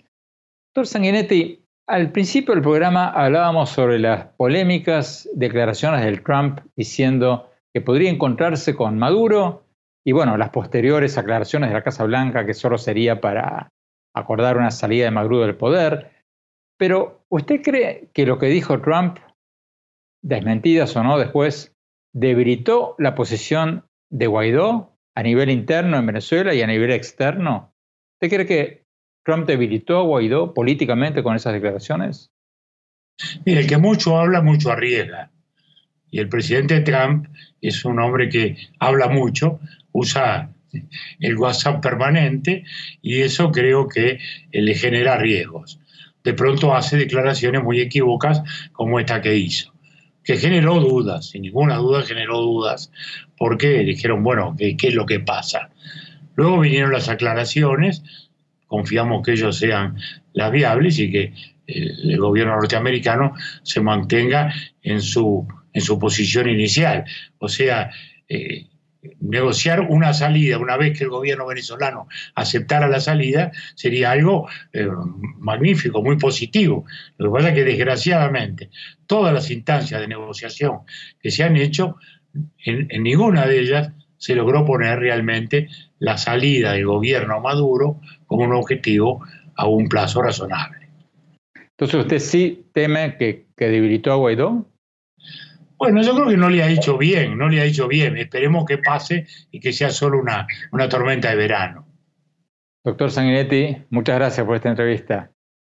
Doctor Sanguinetti, al principio del programa hablábamos sobre las polémicas declaraciones del Trump diciendo que podría encontrarse con Maduro y bueno, las posteriores aclaraciones de la Casa Blanca que solo sería para acordar una salida de Maduro del poder. Pero ¿usted cree que lo que dijo Trump, desmentidas o no después, debilitó la posición de Guaidó a nivel interno en Venezuela y a nivel externo? ¿Usted cree que Trump debilitó a Guaidó políticamente con esas declaraciones? Mire, el que mucho habla, mucho arriesga. Y el presidente Trump es un hombre que habla mucho, usa el WhatsApp permanente y eso creo que le genera riesgos. De pronto hace declaraciones muy equívocas como esta que hizo, que generó dudas, sin ninguna duda generó dudas, porque dijeron, bueno, ¿qué, es lo que pasa? Luego vinieron las aclaraciones, confiamos que ellos sean las viables y que el, gobierno norteamericano se mantenga en su, en su posición inicial. O sea, eh, negociar una salida, una vez que el gobierno venezolano aceptara la salida, sería algo eh, magnífico, muy positivo. Lo que pasa es que desgraciadamente todas las instancias de negociación que se han hecho, en ninguna de ellas se logró poner realmente la salida del gobierno Maduro como un objetivo a un plazo razonable. Entonces, ¿usted sí teme que, debilitó a Guaidó? Bueno, yo creo que no le ha dicho bien, no le ha dicho bien. Esperemos que pase y que sea solo una, una tormenta de verano. Doctor Sanguinetti, muchas gracias por esta entrevista.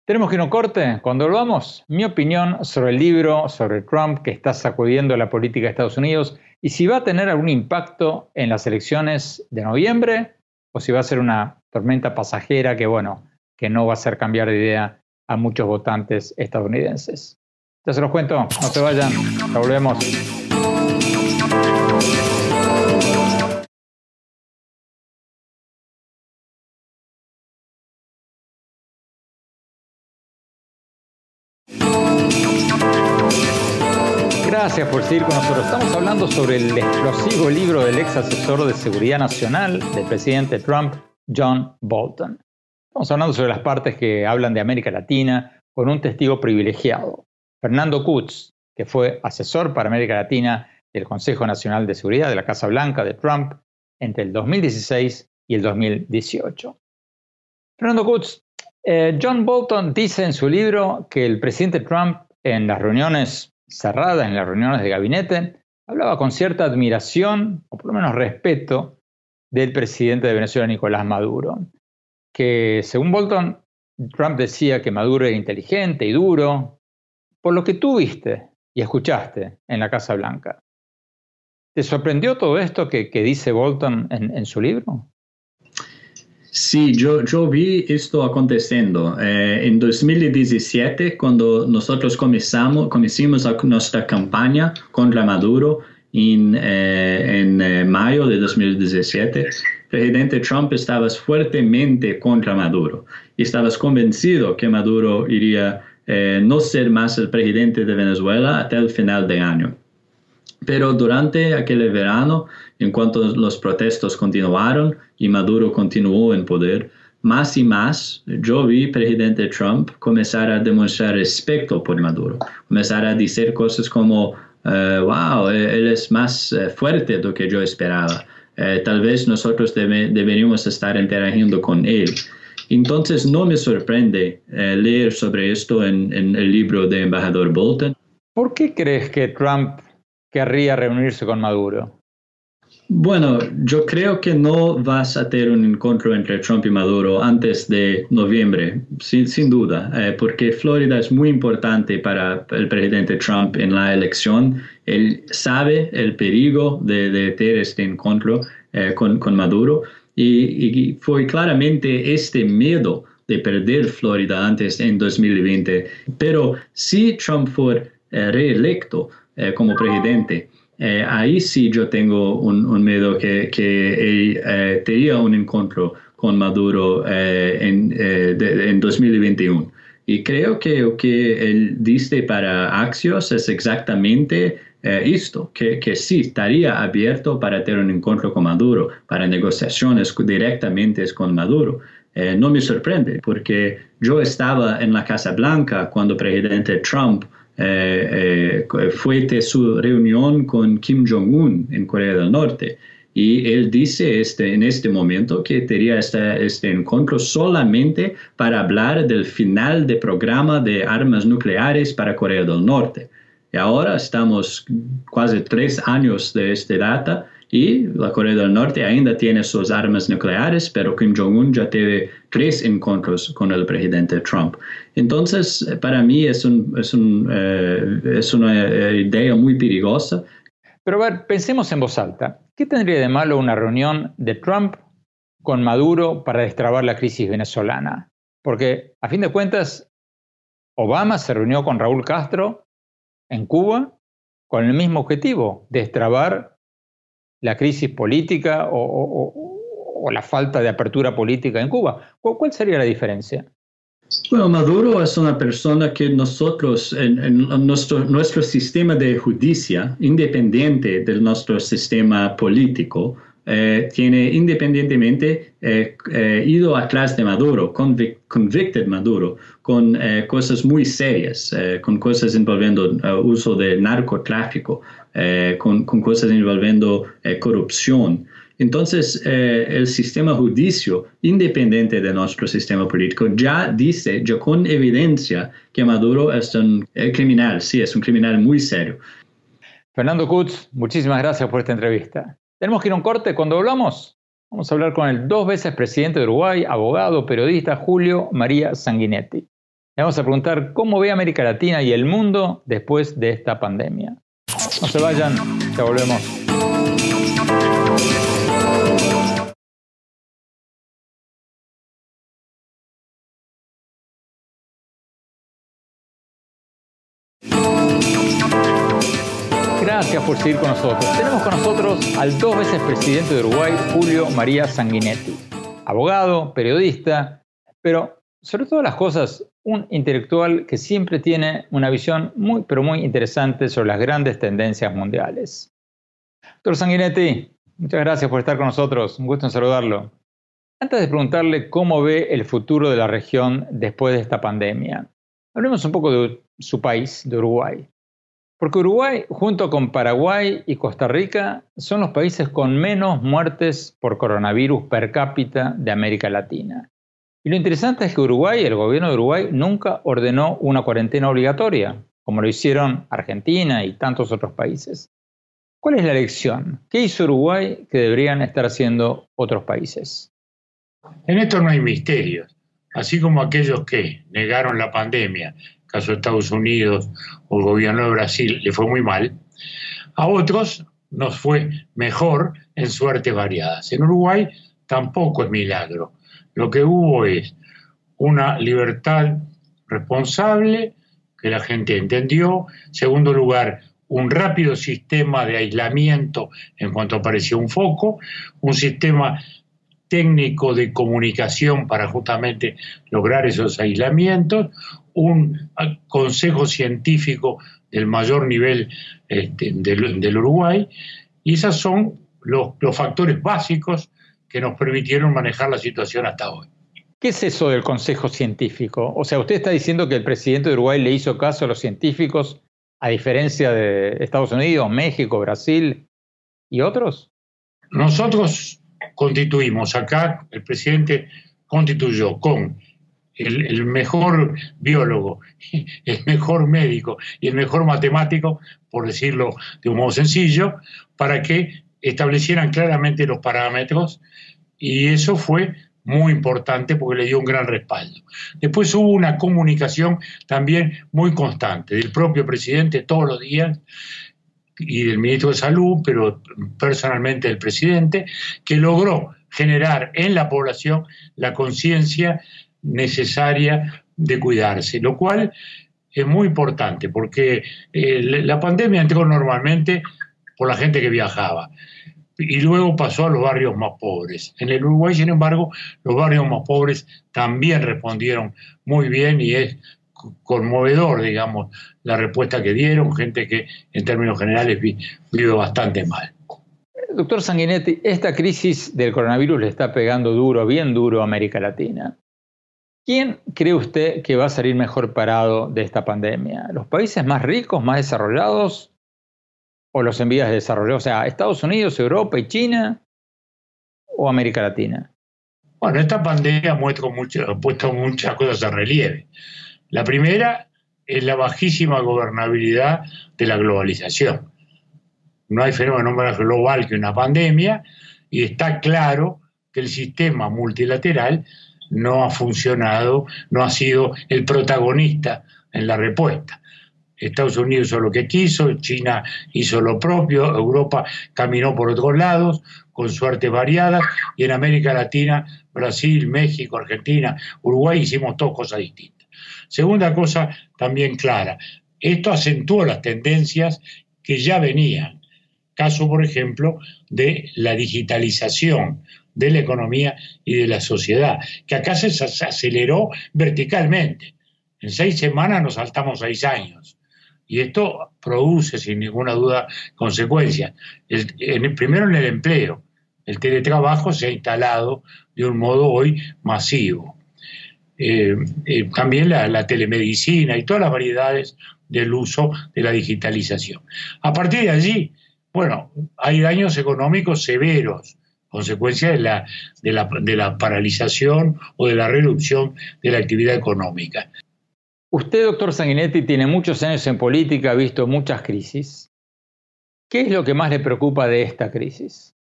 Tenemos que no corte. Cuando volvamos, mi opinión sobre el libro, sobre Trump que está sacudiendo la política de Estados Unidos y si va a tener algún impacto en las elecciones de noviembre o si va a ser una tormenta pasajera que, bueno, que no va a hacer cambiar de idea a muchos votantes estadounidenses. Ya se los cuento, no se vayan, ya volvemos. Gracias por seguir con nosotros. Estamos hablando sobre el explosivo libro del ex asesor de seguridad nacional del presidente Trump, John Bolton. Estamos hablando sobre las partes que hablan de América Latina con un testigo privilegiado, Fernando Kutz, que fue asesor para América Latina del Consejo Nacional de Seguridad de la Casa Blanca de Trump entre el 2016 y el 2018. Fernando Kutz, eh, John Bolton dice en su libro que el presidente Trump en las reuniones cerrada en las reuniones de gabinete, hablaba con cierta admiración, o por lo menos respeto, del presidente de Venezuela, Nicolás Maduro, que según Bolton, Trump decía que Maduro era inteligente y duro, por lo que tú viste y escuchaste en la Casa Blanca. ¿Te sorprendió todo esto que, dice Bolton en su libro? Sí, yo, yo vi esto aconteciendo. Eh, en 2017, cuando nosotros comenzamos, nuestra campaña contra Maduro en, eh, en eh, mayo de 2017, el presidente Trump estaba fuertemente contra Maduro y estabas convencido que Maduro iría no ser más el presidente de Venezuela hasta el final de año. Pero durante aquel verano, en cuanto los protestos continuaron y Maduro continuó en poder, más y más yo vi presidente Trump comenzar a demostrar respeto por Maduro, comenzar a decir cosas como, eh, wow, él es más eh, fuerte de lo que yo esperaba, eh, tal vez nosotros deberíamos estar interagiendo con él. Entonces no me sorprende leer sobre esto en, en el libro de embajador Bolton. ¿Por qué crees que Trump querría reunirse con Maduro? Bueno, yo creo que no vas a tener un encuentro entre Trump y Maduro antes de noviembre, sin, duda, eh, porque Florida es muy importante para el presidente Trump en la elección. Él sabe el peligro de, tener este encuentro eh, con, Maduro y, fue claramente este miedo de perder Florida antes en 2020. Pero si Trump fue eh, reelecto, eh, como presidente. Eh, ahí sí yo tengo un, miedo que, que eh, tenía un encuentro con Maduro en, en 2021. Y creo que lo que él dice para Axios es exactamente eh, esto, que, que, sí estaría abierto para tener un encuentro con Maduro, para negociaciones directamente con Maduro. Eh, no me sorprende, porque yo estaba en la Casa Blanca cuando el presidente Trump eh, fue de su reunión con Kim Jong-un en Corea del Norte. Y él dice este, en este momento que tenía este, este encuentro solamente para hablar del final del programa de armas nucleares para Corea del Norte. Y ahora estamos casi tres años de esta data y la Corea del Norte ainda tiene sus armas nucleares, pero Kim Jong-un ya tiene tres encuentros con el presidente Trump. Entonces, para mí es, un, es, un, eh, es una eh, idea muy peligrosa. Pero a ver, pensemos en voz alta. ¿Qué tendría de malo una reunión de Trump con Maduro para destrabar la crisis venezolana? Porque, a fin de cuentas, Obama se reunió con Raúl Castro en Cuba con el mismo objetivo, destrabar la crisis política o, la falta de apertura política en Cuba. ¿Cuál sería la diferencia? Bueno, Maduro es una persona que nosotros, en, nuestro, nuestro sistema de justicia, independiente de nuestro sistema político, eh, tiene independientemente eh, eh, ido atrás de Maduro, convicted Maduro, con cosas muy serias, con cosas envolviendo uso de narcotráfico, con, con, cosas envolviendo corrupción. Entonces, el sistema judicio, independiente de nuestro sistema político, ya dice, ya con evidencia, que Maduro es un criminal, sí, es un criminal muy serio. Fernando Kutz, muchísimas gracias por esta entrevista. Tenemos que ir a un corte. Cuando hablamos, vamos a hablar con el dos veces presidente de Uruguay, abogado, periodista Julio María Sanguinetti. Le vamos a preguntar cómo ve América Latina y el mundo después de esta pandemia. No se vayan, ya volvemos. Gracias por seguir con nosotros. Tenemos con nosotros al dos veces presidente de Uruguay, Julio María Sanguinetti, abogado, periodista, pero sobre todas las cosas, un intelectual que siempre tiene una visión muy, pero muy interesante sobre las grandes tendencias mundiales. Doctor Sanguinetti, muchas gracias por estar con nosotros. Un gusto en saludarlo. Antes de preguntarle cómo ve el futuro de la región después de esta pandemia, hablemos un poco de su país, de Uruguay. Porque Uruguay, junto con Paraguay y Costa Rica, son los países con menos muertes por coronavirus per cápita de América Latina. Y lo interesante es que Uruguay, el gobierno de Uruguay, nunca ordenó una cuarentena obligatoria, como lo hicieron Argentina y tantos otros países. ¿Cuál es la lección? ¿Qué hizo Uruguay que deberían estar haciendo otros países? En esto no hay misterios. Así como aquellos que negaron la pandemia caso de Estados Unidos o el gobierno de Brasil, le fue muy mal. A otros nos fue mejor en suertes variadas. En Uruguay tampoco es milagro. Lo que hubo es una libertad responsable que la gente entendió. Segundo lugar, un rápido sistema de aislamiento en cuanto apareció un foco, un sistema técnico de comunicación para justamente lograr esos aislamientos, un consejo científico del mayor nivel este, del, Uruguay, y esos son los, los factores básicos que nos permitieron manejar la situación hasta hoy. ¿Qué es eso del Consejo Científico? O sea, usted está diciendo que el presidente de Uruguay le hizo caso a los científicos, a diferencia de Estados Unidos, México, Brasil y otros. Nosotros constituimos acá, el presidente constituyó con el, mejor biólogo, el mejor médico y el mejor matemático, por decirlo de un modo sencillo, para que establecieran claramente los parámetros y eso fue muy importante porque le dio un gran respaldo. Después hubo una comunicación también muy constante del propio presidente todos los días y del ministro de Salud, pero personalmente del presidente, que logró generar en la población la conciencia necesaria de cuidarse, lo cual es muy importante porque eh, la pandemia entró normalmente por la gente que viajaba y luego pasó a los barrios más pobres. En el Uruguay, sin embargo, los barrios más pobres también respondieron muy bien y es conmovedor, digamos, la respuesta que dieron, gente que en términos generales vive bastante mal. Doctor Sanguinetti, esta crisis del coronavirus le está pegando duro, bien duro a América Latina. ¿Quién cree usted que va a salir mejor parado de esta pandemia? ¿Los países más ricos, más desarrollados o los en vías de desarrollo? O sea, Estados Unidos, Europa y China o América Latina. Bueno, esta pandemia muestra ha puesto muchas cosas en relieve. La primera es la bajísima gobernabilidad de la globalización. No hay fenómeno más global que una pandemia y está claro que el sistema multilateral no ha funcionado, no ha sido el protagonista en la respuesta. Estados Unidos hizo lo que quiso, China hizo lo propio, Europa caminó por otros lados, con suertes variadas, y en América Latina, Brasil, México, Argentina, Uruguay hicimos dos cosas distintas. Segunda cosa también clara, esto acentuó las tendencias que ya venían. Caso, por ejemplo, de la digitalización de la economía y de la sociedad, que acá se aceleró verticalmente. En seis semanas nos saltamos seis años. Y esto produce, sin ninguna duda, consecuencias. Primero en el empleo. El teletrabajo se ha instalado de un modo hoy masivo. Eh, eh, también la, telemedicina y todas las variedades del uso de la digitalización. A partir de allí, bueno, hay daños económicos severos consecuencia de la, de la, de la paralización o de la reducción de la actividad económica. Usted, doctor Sanguinetti, tiene muchos años en política, ha visto muchas crisis. ¿Qué es lo que más le preocupa de esta crisis?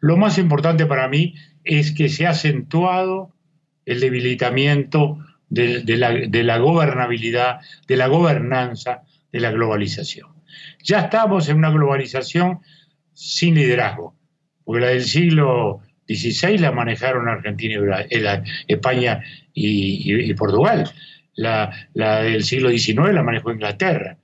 Lo más importante para mí es que se ha acentuado el debilitamiento de, la, de, la, gobernabilidad, de la gobernanza, de la globalización. Ya estamos en una globalización sin liderazgo porque la del siglo XVI la manejaron Argentina y eh, España y, Portugal, la, del siglo XIX la manejó Inglaterra,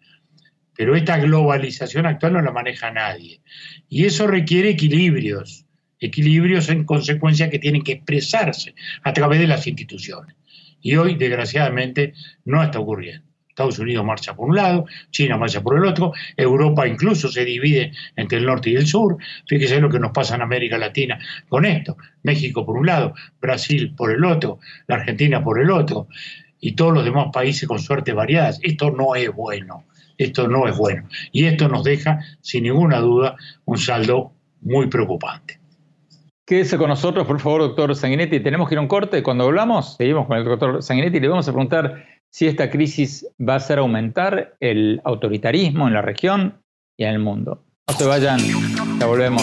pero esta globalización actual no la maneja nadie. Y eso requiere equilibrios, equilibrios en consecuencia que tienen que expresarse a través de las instituciones. Y hoy, desgraciadamente, no está ocurriendo. Estados Unidos marcha por un lado, China marcha por el otro, Europa incluso se divide entre el norte y el sur. Fíjese lo que nos pasa en América Latina con esto. México por un lado, Brasil por el otro, la Argentina por el otro, y todos los demás países con suertes variadas. Esto no es bueno, esto no es bueno. Y esto nos deja, sin ninguna duda, un saldo muy preocupante. Quédese con nosotros, por favor, doctor Sanguinetti. Tenemos que ir a un corte. Cuando hablamos, seguimos con el doctor Sanguinetti y le vamos a preguntar si esta crisis va a hacer aumentar el autoritarismo en la región y en el mundo. No se vayan, ya volvemos.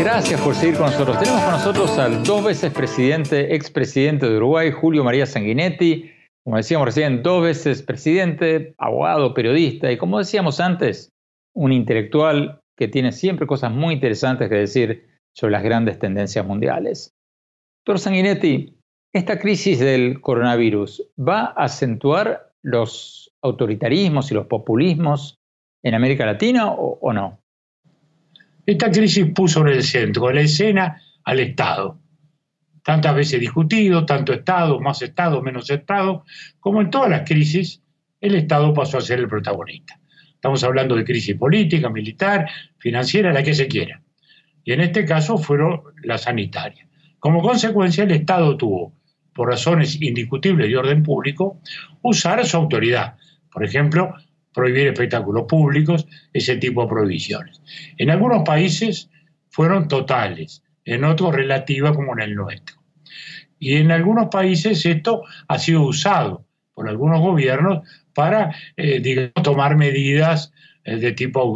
Gracias por seguir con nosotros. Tenemos con nosotros al dos veces presidente, expresidente de Uruguay, Julio María Sanguinetti. Como decíamos recién, dos veces presidente, abogado, periodista y como decíamos antes, un intelectual que tiene siempre cosas muy interesantes que decir sobre las grandes tendencias mundiales. Doctor Sanguinetti, ¿esta crisis del coronavirus va a acentuar los autoritarismos y los populismos en América Latina o, no? Esta crisis puso en el centro de la escena al Estado. Tantas veces discutido, tanto Estado, más Estado, menos Estado, como en todas las crisis, el Estado pasó a ser el protagonista. Estamos hablando de crisis política, militar, financiera, la que se quiera. Y en este caso fueron las sanitarias. Como consecuencia, el Estado tuvo, por razones indiscutibles de orden público, usar su autoridad. Por ejemplo, prohibir espectáculos públicos, ese tipo de prohibiciones. En algunos países fueron totales, en otros relativas como en el nuestro. Y en algunos países esto ha sido usado por algunos gobiernos para, eh, tomar medidas eh, de tipo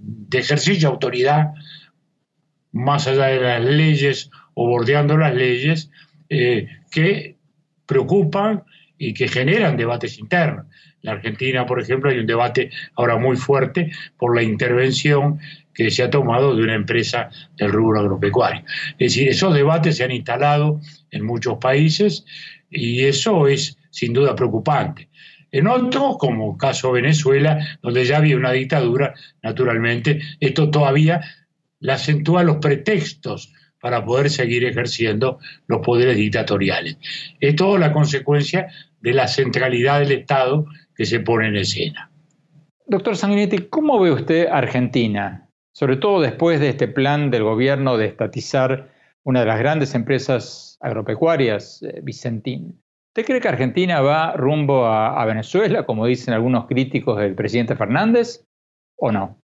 de ejercicio de autoridad más allá de las leyes o bordeando las leyes eh, que preocupan y que generan debates internos. En la Argentina, por ejemplo, hay un debate ahora muy fuerte por la intervención que se ha tomado de una empresa del rubro agropecuario. Es decir, esos debates se han instalado en muchos países y eso es sin duda preocupante. En otros, como caso Venezuela, donde ya había una dictadura, naturalmente, esto todavía le acentúa los pretextos para poder seguir ejerciendo los poderes dictatoriales. Es todo la consecuencia de la centralidad del Estado que se pone en escena. Doctor Sanguinetti, ¿cómo ve usted Argentina? Sobre todo después de este plan del gobierno de estatizar una de las grandes empresas agropecuarias, eh, Vicentín. ¿Usted cree que Argentina va rumbo a, Venezuela, como dicen algunos críticos del presidente Fernández, o no?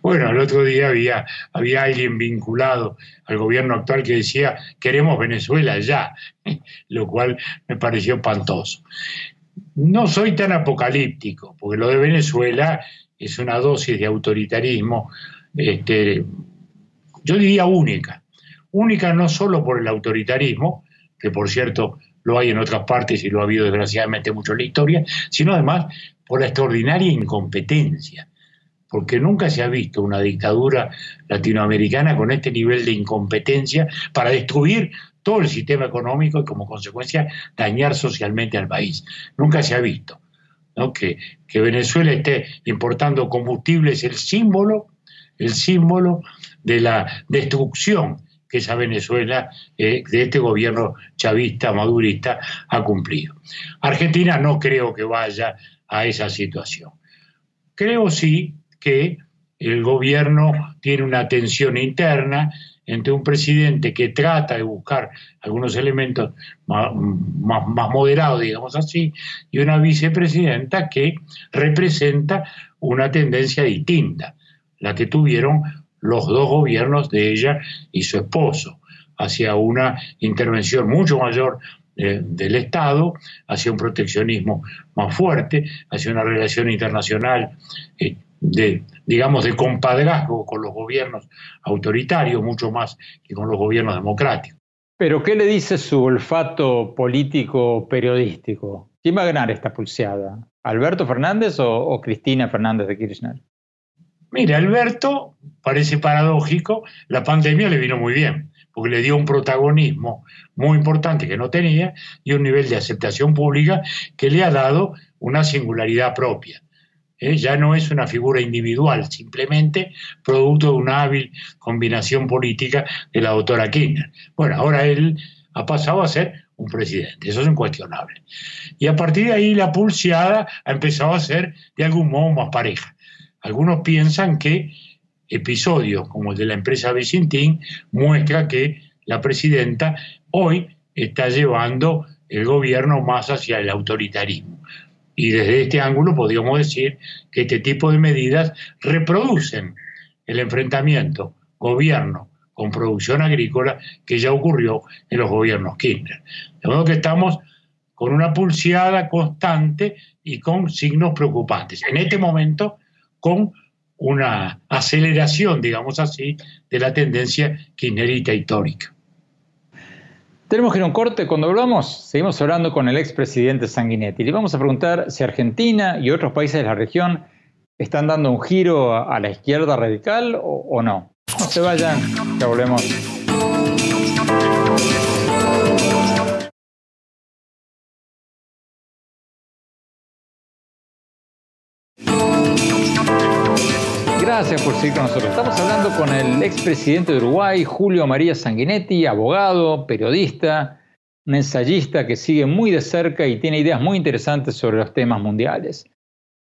Bueno, el otro día había, había alguien vinculado al gobierno actual que decía, queremos Venezuela ya, lo cual me pareció espantoso. No soy tan apocalíptico, porque lo de Venezuela es una dosis de autoritarismo, este, yo diría única. Única no solo por el autoritarismo, que por cierto lo hay en otras partes y lo ha habido desgraciadamente mucho en la historia, sino además por la extraordinaria incompetencia, porque nunca se ha visto una dictadura latinoamericana con este nivel de incompetencia para destruir todo el sistema económico y como consecuencia dañar socialmente al país. Nunca se ha visto. Que, que, Venezuela esté importando combustible es el símbolo, el símbolo de la destrucción que esa Venezuela eh, de este gobierno chavista, madurista, ha cumplido. Argentina no creo que vaya a esa situación. Creo sí que el gobierno tiene una tensión interna entre un presidente que trata de buscar algunos elementos más, más, moderados, digamos así, y una vicepresidenta que representa una tendencia distinta, la que tuvieron los dos gobiernos de ella y su esposo, hacia una intervención mucho mayor eh, del Estado, hacia un proteccionismo más fuerte, hacia una relación internacional eh, de, digamos, de compadrazgo con los gobiernos autoritarios, mucho más que con los gobiernos democráticos. Pero, ¿qué le dice su olfato político periodístico? ¿Quién va a ganar esta pulseada? ¿Alberto Fernández o Cristina Fernández de Kirchner? Mira, Alberto, parece paradójico, la pandemia le vino muy bien, porque le dio un protagonismo muy importante que no tenía y un nivel de aceptación pública que le ha dado una singularidad propia. ¿eh? Ya no es una figura individual, simplemente producto de una hábil combinación política de la doctora Kirchner. Bueno, ahora él ha pasado a ser un presidente, eso es incuestionable. Y a partir de ahí la pulseada ha empezado a ser de algún modo más pareja. Algunos piensan que episodios como el de la empresa Vicentín muestra que la presidenta hoy está llevando el gobierno más hacia el autoritarismo. Y desde este ángulo podríamos decir que este tipo de medidas reproducen el enfrentamiento gobierno con producción agrícola que ya ocurrió en los gobiernos Kirchner. De modo que estamos con una pulseada constante y con signos preocupantes. En este momento con una aceleración, digamos así, de la tendencia kirchnerita histórica. Tenemos que ir a un corte. Cuando hablamos, seguimos hablando con el expresidente Sanguinetti. Le vamos a preguntar si Argentina y otros países de la región están dando un giro a la izquierda radical o, o no. No se vayan, ya volvemos. Gracias por seguir con nosotros. Estamos hablando con el expresidente de Uruguay, Julio María Sanguinetti, abogado, periodista, un ensayista que sigue muy de cerca y tiene ideas muy interesantes sobre los temas mundiales.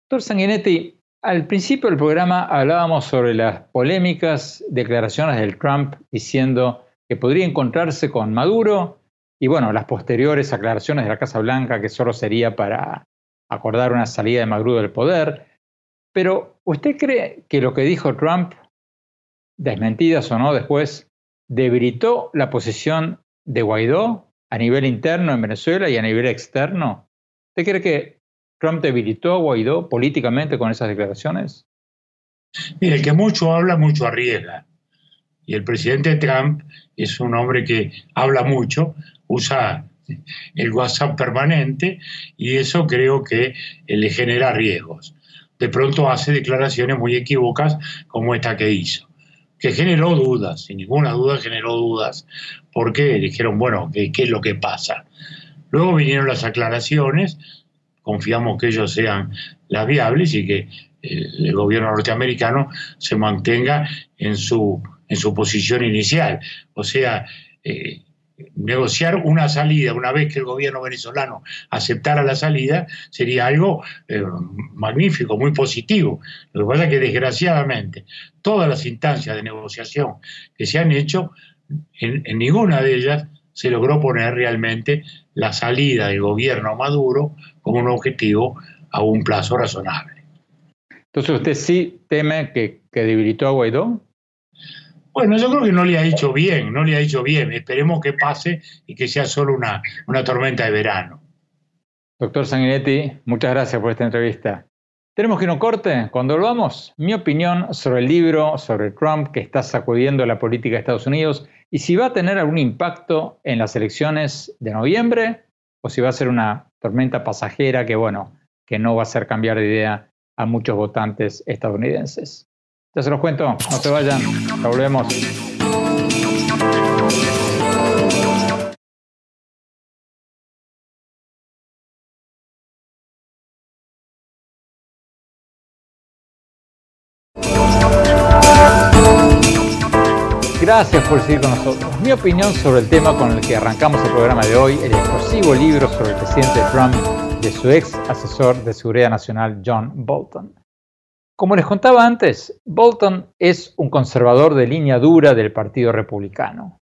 Doctor Sanguinetti, al principio del programa hablábamos sobre las polémicas declaraciones del Trump diciendo que podría encontrarse con Maduro y bueno, las posteriores aclaraciones de la Casa Blanca que solo sería para acordar una salida de Maduro del poder. Pero, ¿usted cree que lo que dijo Trump, desmentidas o no después, debilitó la posición de Guaidó a nivel interno en Venezuela y a nivel externo? ¿Usted cree que Trump debilitó a Guaidó políticamente con esas declaraciones? Mire, el que mucho habla, mucho arriesga. Y el presidente Trump es un hombre que habla mucho, usa el WhatsApp permanente y eso creo que le genera riesgos de pronto hace declaraciones muy equívocas como esta que hizo, que generó dudas, sin ninguna duda generó dudas, porque dijeron, bueno, ¿qué, es lo que pasa? Luego vinieron las aclaraciones, confiamos que ellos sean las viables y que el, gobierno norteamericano se mantenga en su, en su posición inicial. O sea, eh, negociar una salida una vez que el gobierno venezolano aceptara la salida sería algo eh, magnífico, muy positivo. Lo que pasa es que desgraciadamente todas las instancias de negociación que se han hecho, en, ninguna de ellas se logró poner realmente la salida del gobierno Maduro como un objetivo a un plazo razonable. Entonces usted sí teme que, que debilitó a Guaidó. Bueno, yo creo que no le ha hecho bien, no le ha hecho bien. Esperemos que pase y que sea solo una, una tormenta de verano. Doctor Sanguinetti, muchas gracias por esta entrevista. Tenemos que un corte. Cuando volvamos, mi opinión sobre el libro sobre Trump que está sacudiendo la política de Estados Unidos y si va a tener algún impacto en las elecciones de noviembre o si va a ser una tormenta pasajera que, bueno, que no va a hacer cambiar de idea a muchos votantes estadounidenses. Ya se los cuento, no se vayan, ya volvemos. Gracias por seguir con nosotros. Mi opinión sobre el tema con el que arrancamos el programa de hoy, el explosivo libro sobre el presidente Trump de su ex asesor de seguridad nacional John Bolton. Como les contaba antes, Bolton es un conservador de línea dura del Partido Republicano,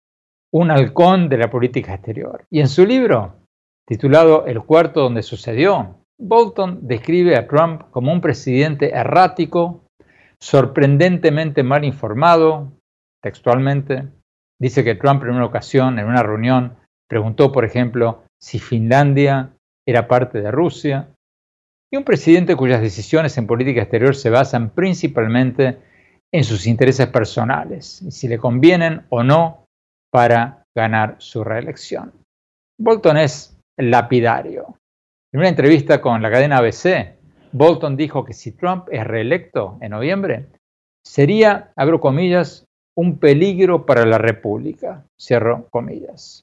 un halcón de la política exterior. Y en su libro, titulado El cuarto donde sucedió, Bolton describe a Trump como un presidente errático, sorprendentemente mal informado, textualmente. Dice que Trump en una ocasión, en una reunión, preguntó, por ejemplo, si Finlandia era parte de Rusia y un presidente cuyas decisiones en política exterior se basan principalmente en sus intereses personales y si le convienen o no para ganar su reelección. Bolton es lapidario. En una entrevista con la cadena ABC, Bolton dijo que si Trump es reelecto en noviembre, sería, abro comillas, un peligro para la República, cierro comillas.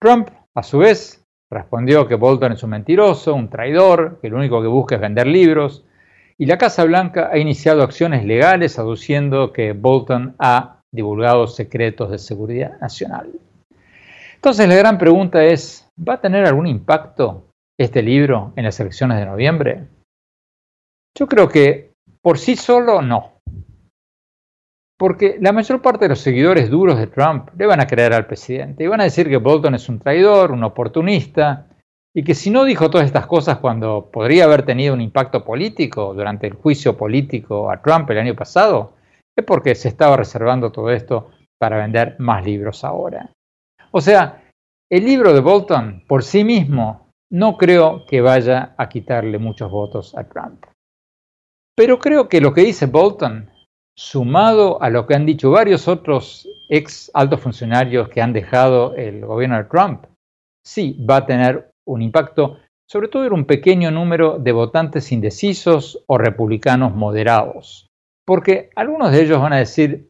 Trump, a su vez, Respondió que Bolton es un mentiroso, un traidor, que lo único que busca es vender libros, y la Casa Blanca ha iniciado acciones legales aduciendo que Bolton ha divulgado secretos de seguridad nacional. Entonces la gran pregunta es, ¿va a tener algún impacto este libro en las elecciones de noviembre? Yo creo que por sí solo no. Porque la mayor parte de los seguidores duros de Trump le van a creer al presidente y van a decir que Bolton es un traidor, un oportunista, y que si no dijo todas estas cosas cuando podría haber tenido un impacto político durante el juicio político a Trump el año pasado, es porque se estaba reservando todo esto para vender más libros ahora. O sea, el libro de Bolton por sí mismo no creo que vaya a quitarle muchos votos a Trump. Pero creo que lo que dice Bolton sumado a lo que han dicho varios otros ex altos funcionarios que han dejado el gobierno de Trump, sí va a tener un impacto, sobre todo en un pequeño número de votantes indecisos o republicanos moderados. Porque algunos de ellos van a decir,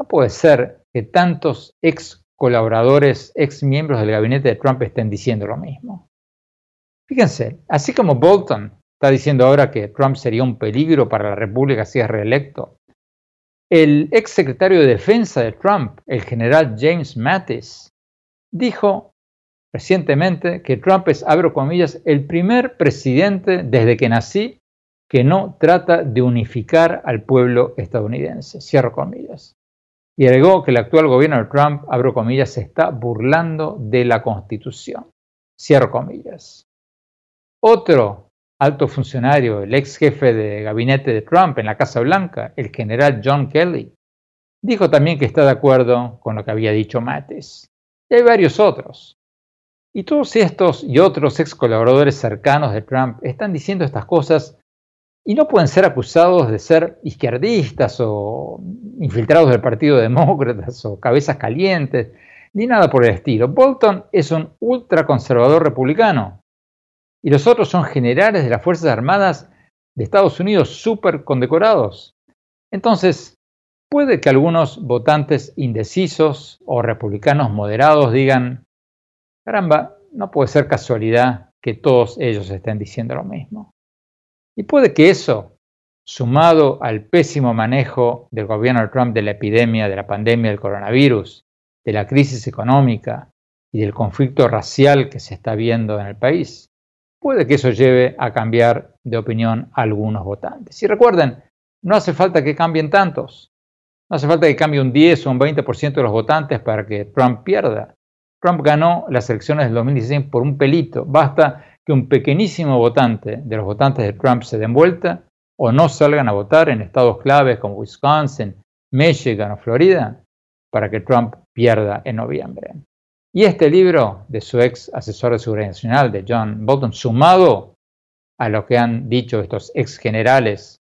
no puede ser que tantos ex colaboradores, ex miembros del gabinete de Trump estén diciendo lo mismo. Fíjense, así como Bolton está diciendo ahora que Trump sería un peligro para la República si es reelecto, el ex secretario de Defensa de Trump, el general James Mattis, dijo recientemente que Trump es, abro comillas, el primer presidente desde que nací que no trata de unificar al pueblo estadounidense, cierro comillas. Y agregó que el actual gobierno de Trump, abro comillas, se está burlando de la Constitución, cierro comillas. Otro alto funcionario, el ex jefe de gabinete de Trump en la Casa Blanca, el general John Kelly, dijo también que está de acuerdo con lo que había dicho Mattis. Y hay varios otros. Y todos estos y otros ex colaboradores cercanos de Trump están diciendo estas cosas y no pueden ser acusados de ser izquierdistas o infiltrados del Partido Demócrata o cabezas calientes, ni nada por el estilo. Bolton es un ultraconservador republicano y los otros son generales de las Fuerzas Armadas de Estados Unidos súper condecorados. Entonces, puede que algunos votantes indecisos o republicanos moderados digan, caramba, no puede ser casualidad que todos ellos estén diciendo lo mismo. Y puede que eso, sumado al pésimo manejo del gobierno de Trump de la epidemia, de la pandemia del coronavirus, de la crisis económica y del conflicto racial que se está viendo en el país, puede que eso lleve a cambiar de opinión a algunos votantes. Y recuerden, no hace falta que cambien tantos. No hace falta que cambie un 10 o un 20% de los votantes para que Trump pierda. Trump ganó las elecciones del 2016 por un pelito. Basta que un pequeñísimo votante de los votantes de Trump se den vuelta o no salgan a votar en estados claves como Wisconsin, Michigan o Florida para que Trump pierda en noviembre. Y este libro de su ex asesor de seguridad nacional, de John Bolton, sumado a lo que han dicho estos ex generales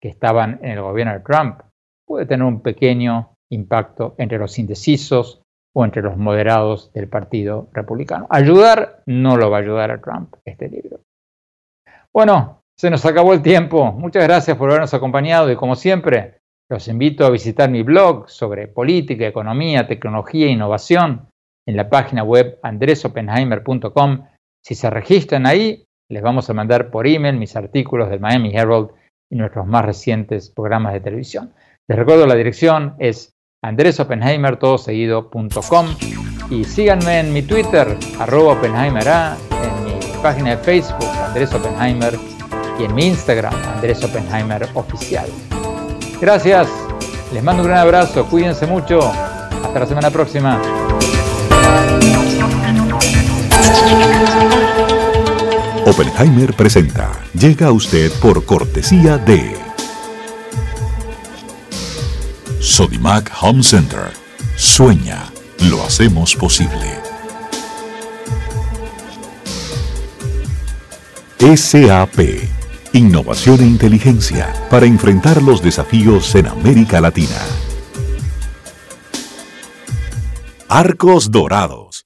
que estaban en el gobierno de Trump, puede tener un pequeño impacto entre los indecisos o entre los moderados del Partido Republicano. Ayudar no lo va a ayudar a Trump este libro. Bueno, se nos acabó el tiempo. Muchas gracias por habernos acompañado y como siempre, los invito a visitar mi blog sobre política, economía, tecnología e innovación en la página web andresopenheimer.com. Si se registran ahí, les vamos a mandar por email mis artículos del Miami Herald y nuestros más recientes programas de televisión. Les recuerdo la dirección es andresopenheimer.com y síganme en mi Twitter, arroba Oppenheimer A, en mi página de Facebook, Andrés Oppenheimer, y en mi Instagram, Andrés Oppenheimer Oficial. Gracias, les mando un gran abrazo, cuídense mucho, hasta la semana próxima. Oppenheimer presenta, llega a usted por cortesía de... Sodimac Home Center. Sueña, lo hacemos posible. SAP. Innovación e inteligencia para enfrentar los desafíos en América Latina. Arcos Dorados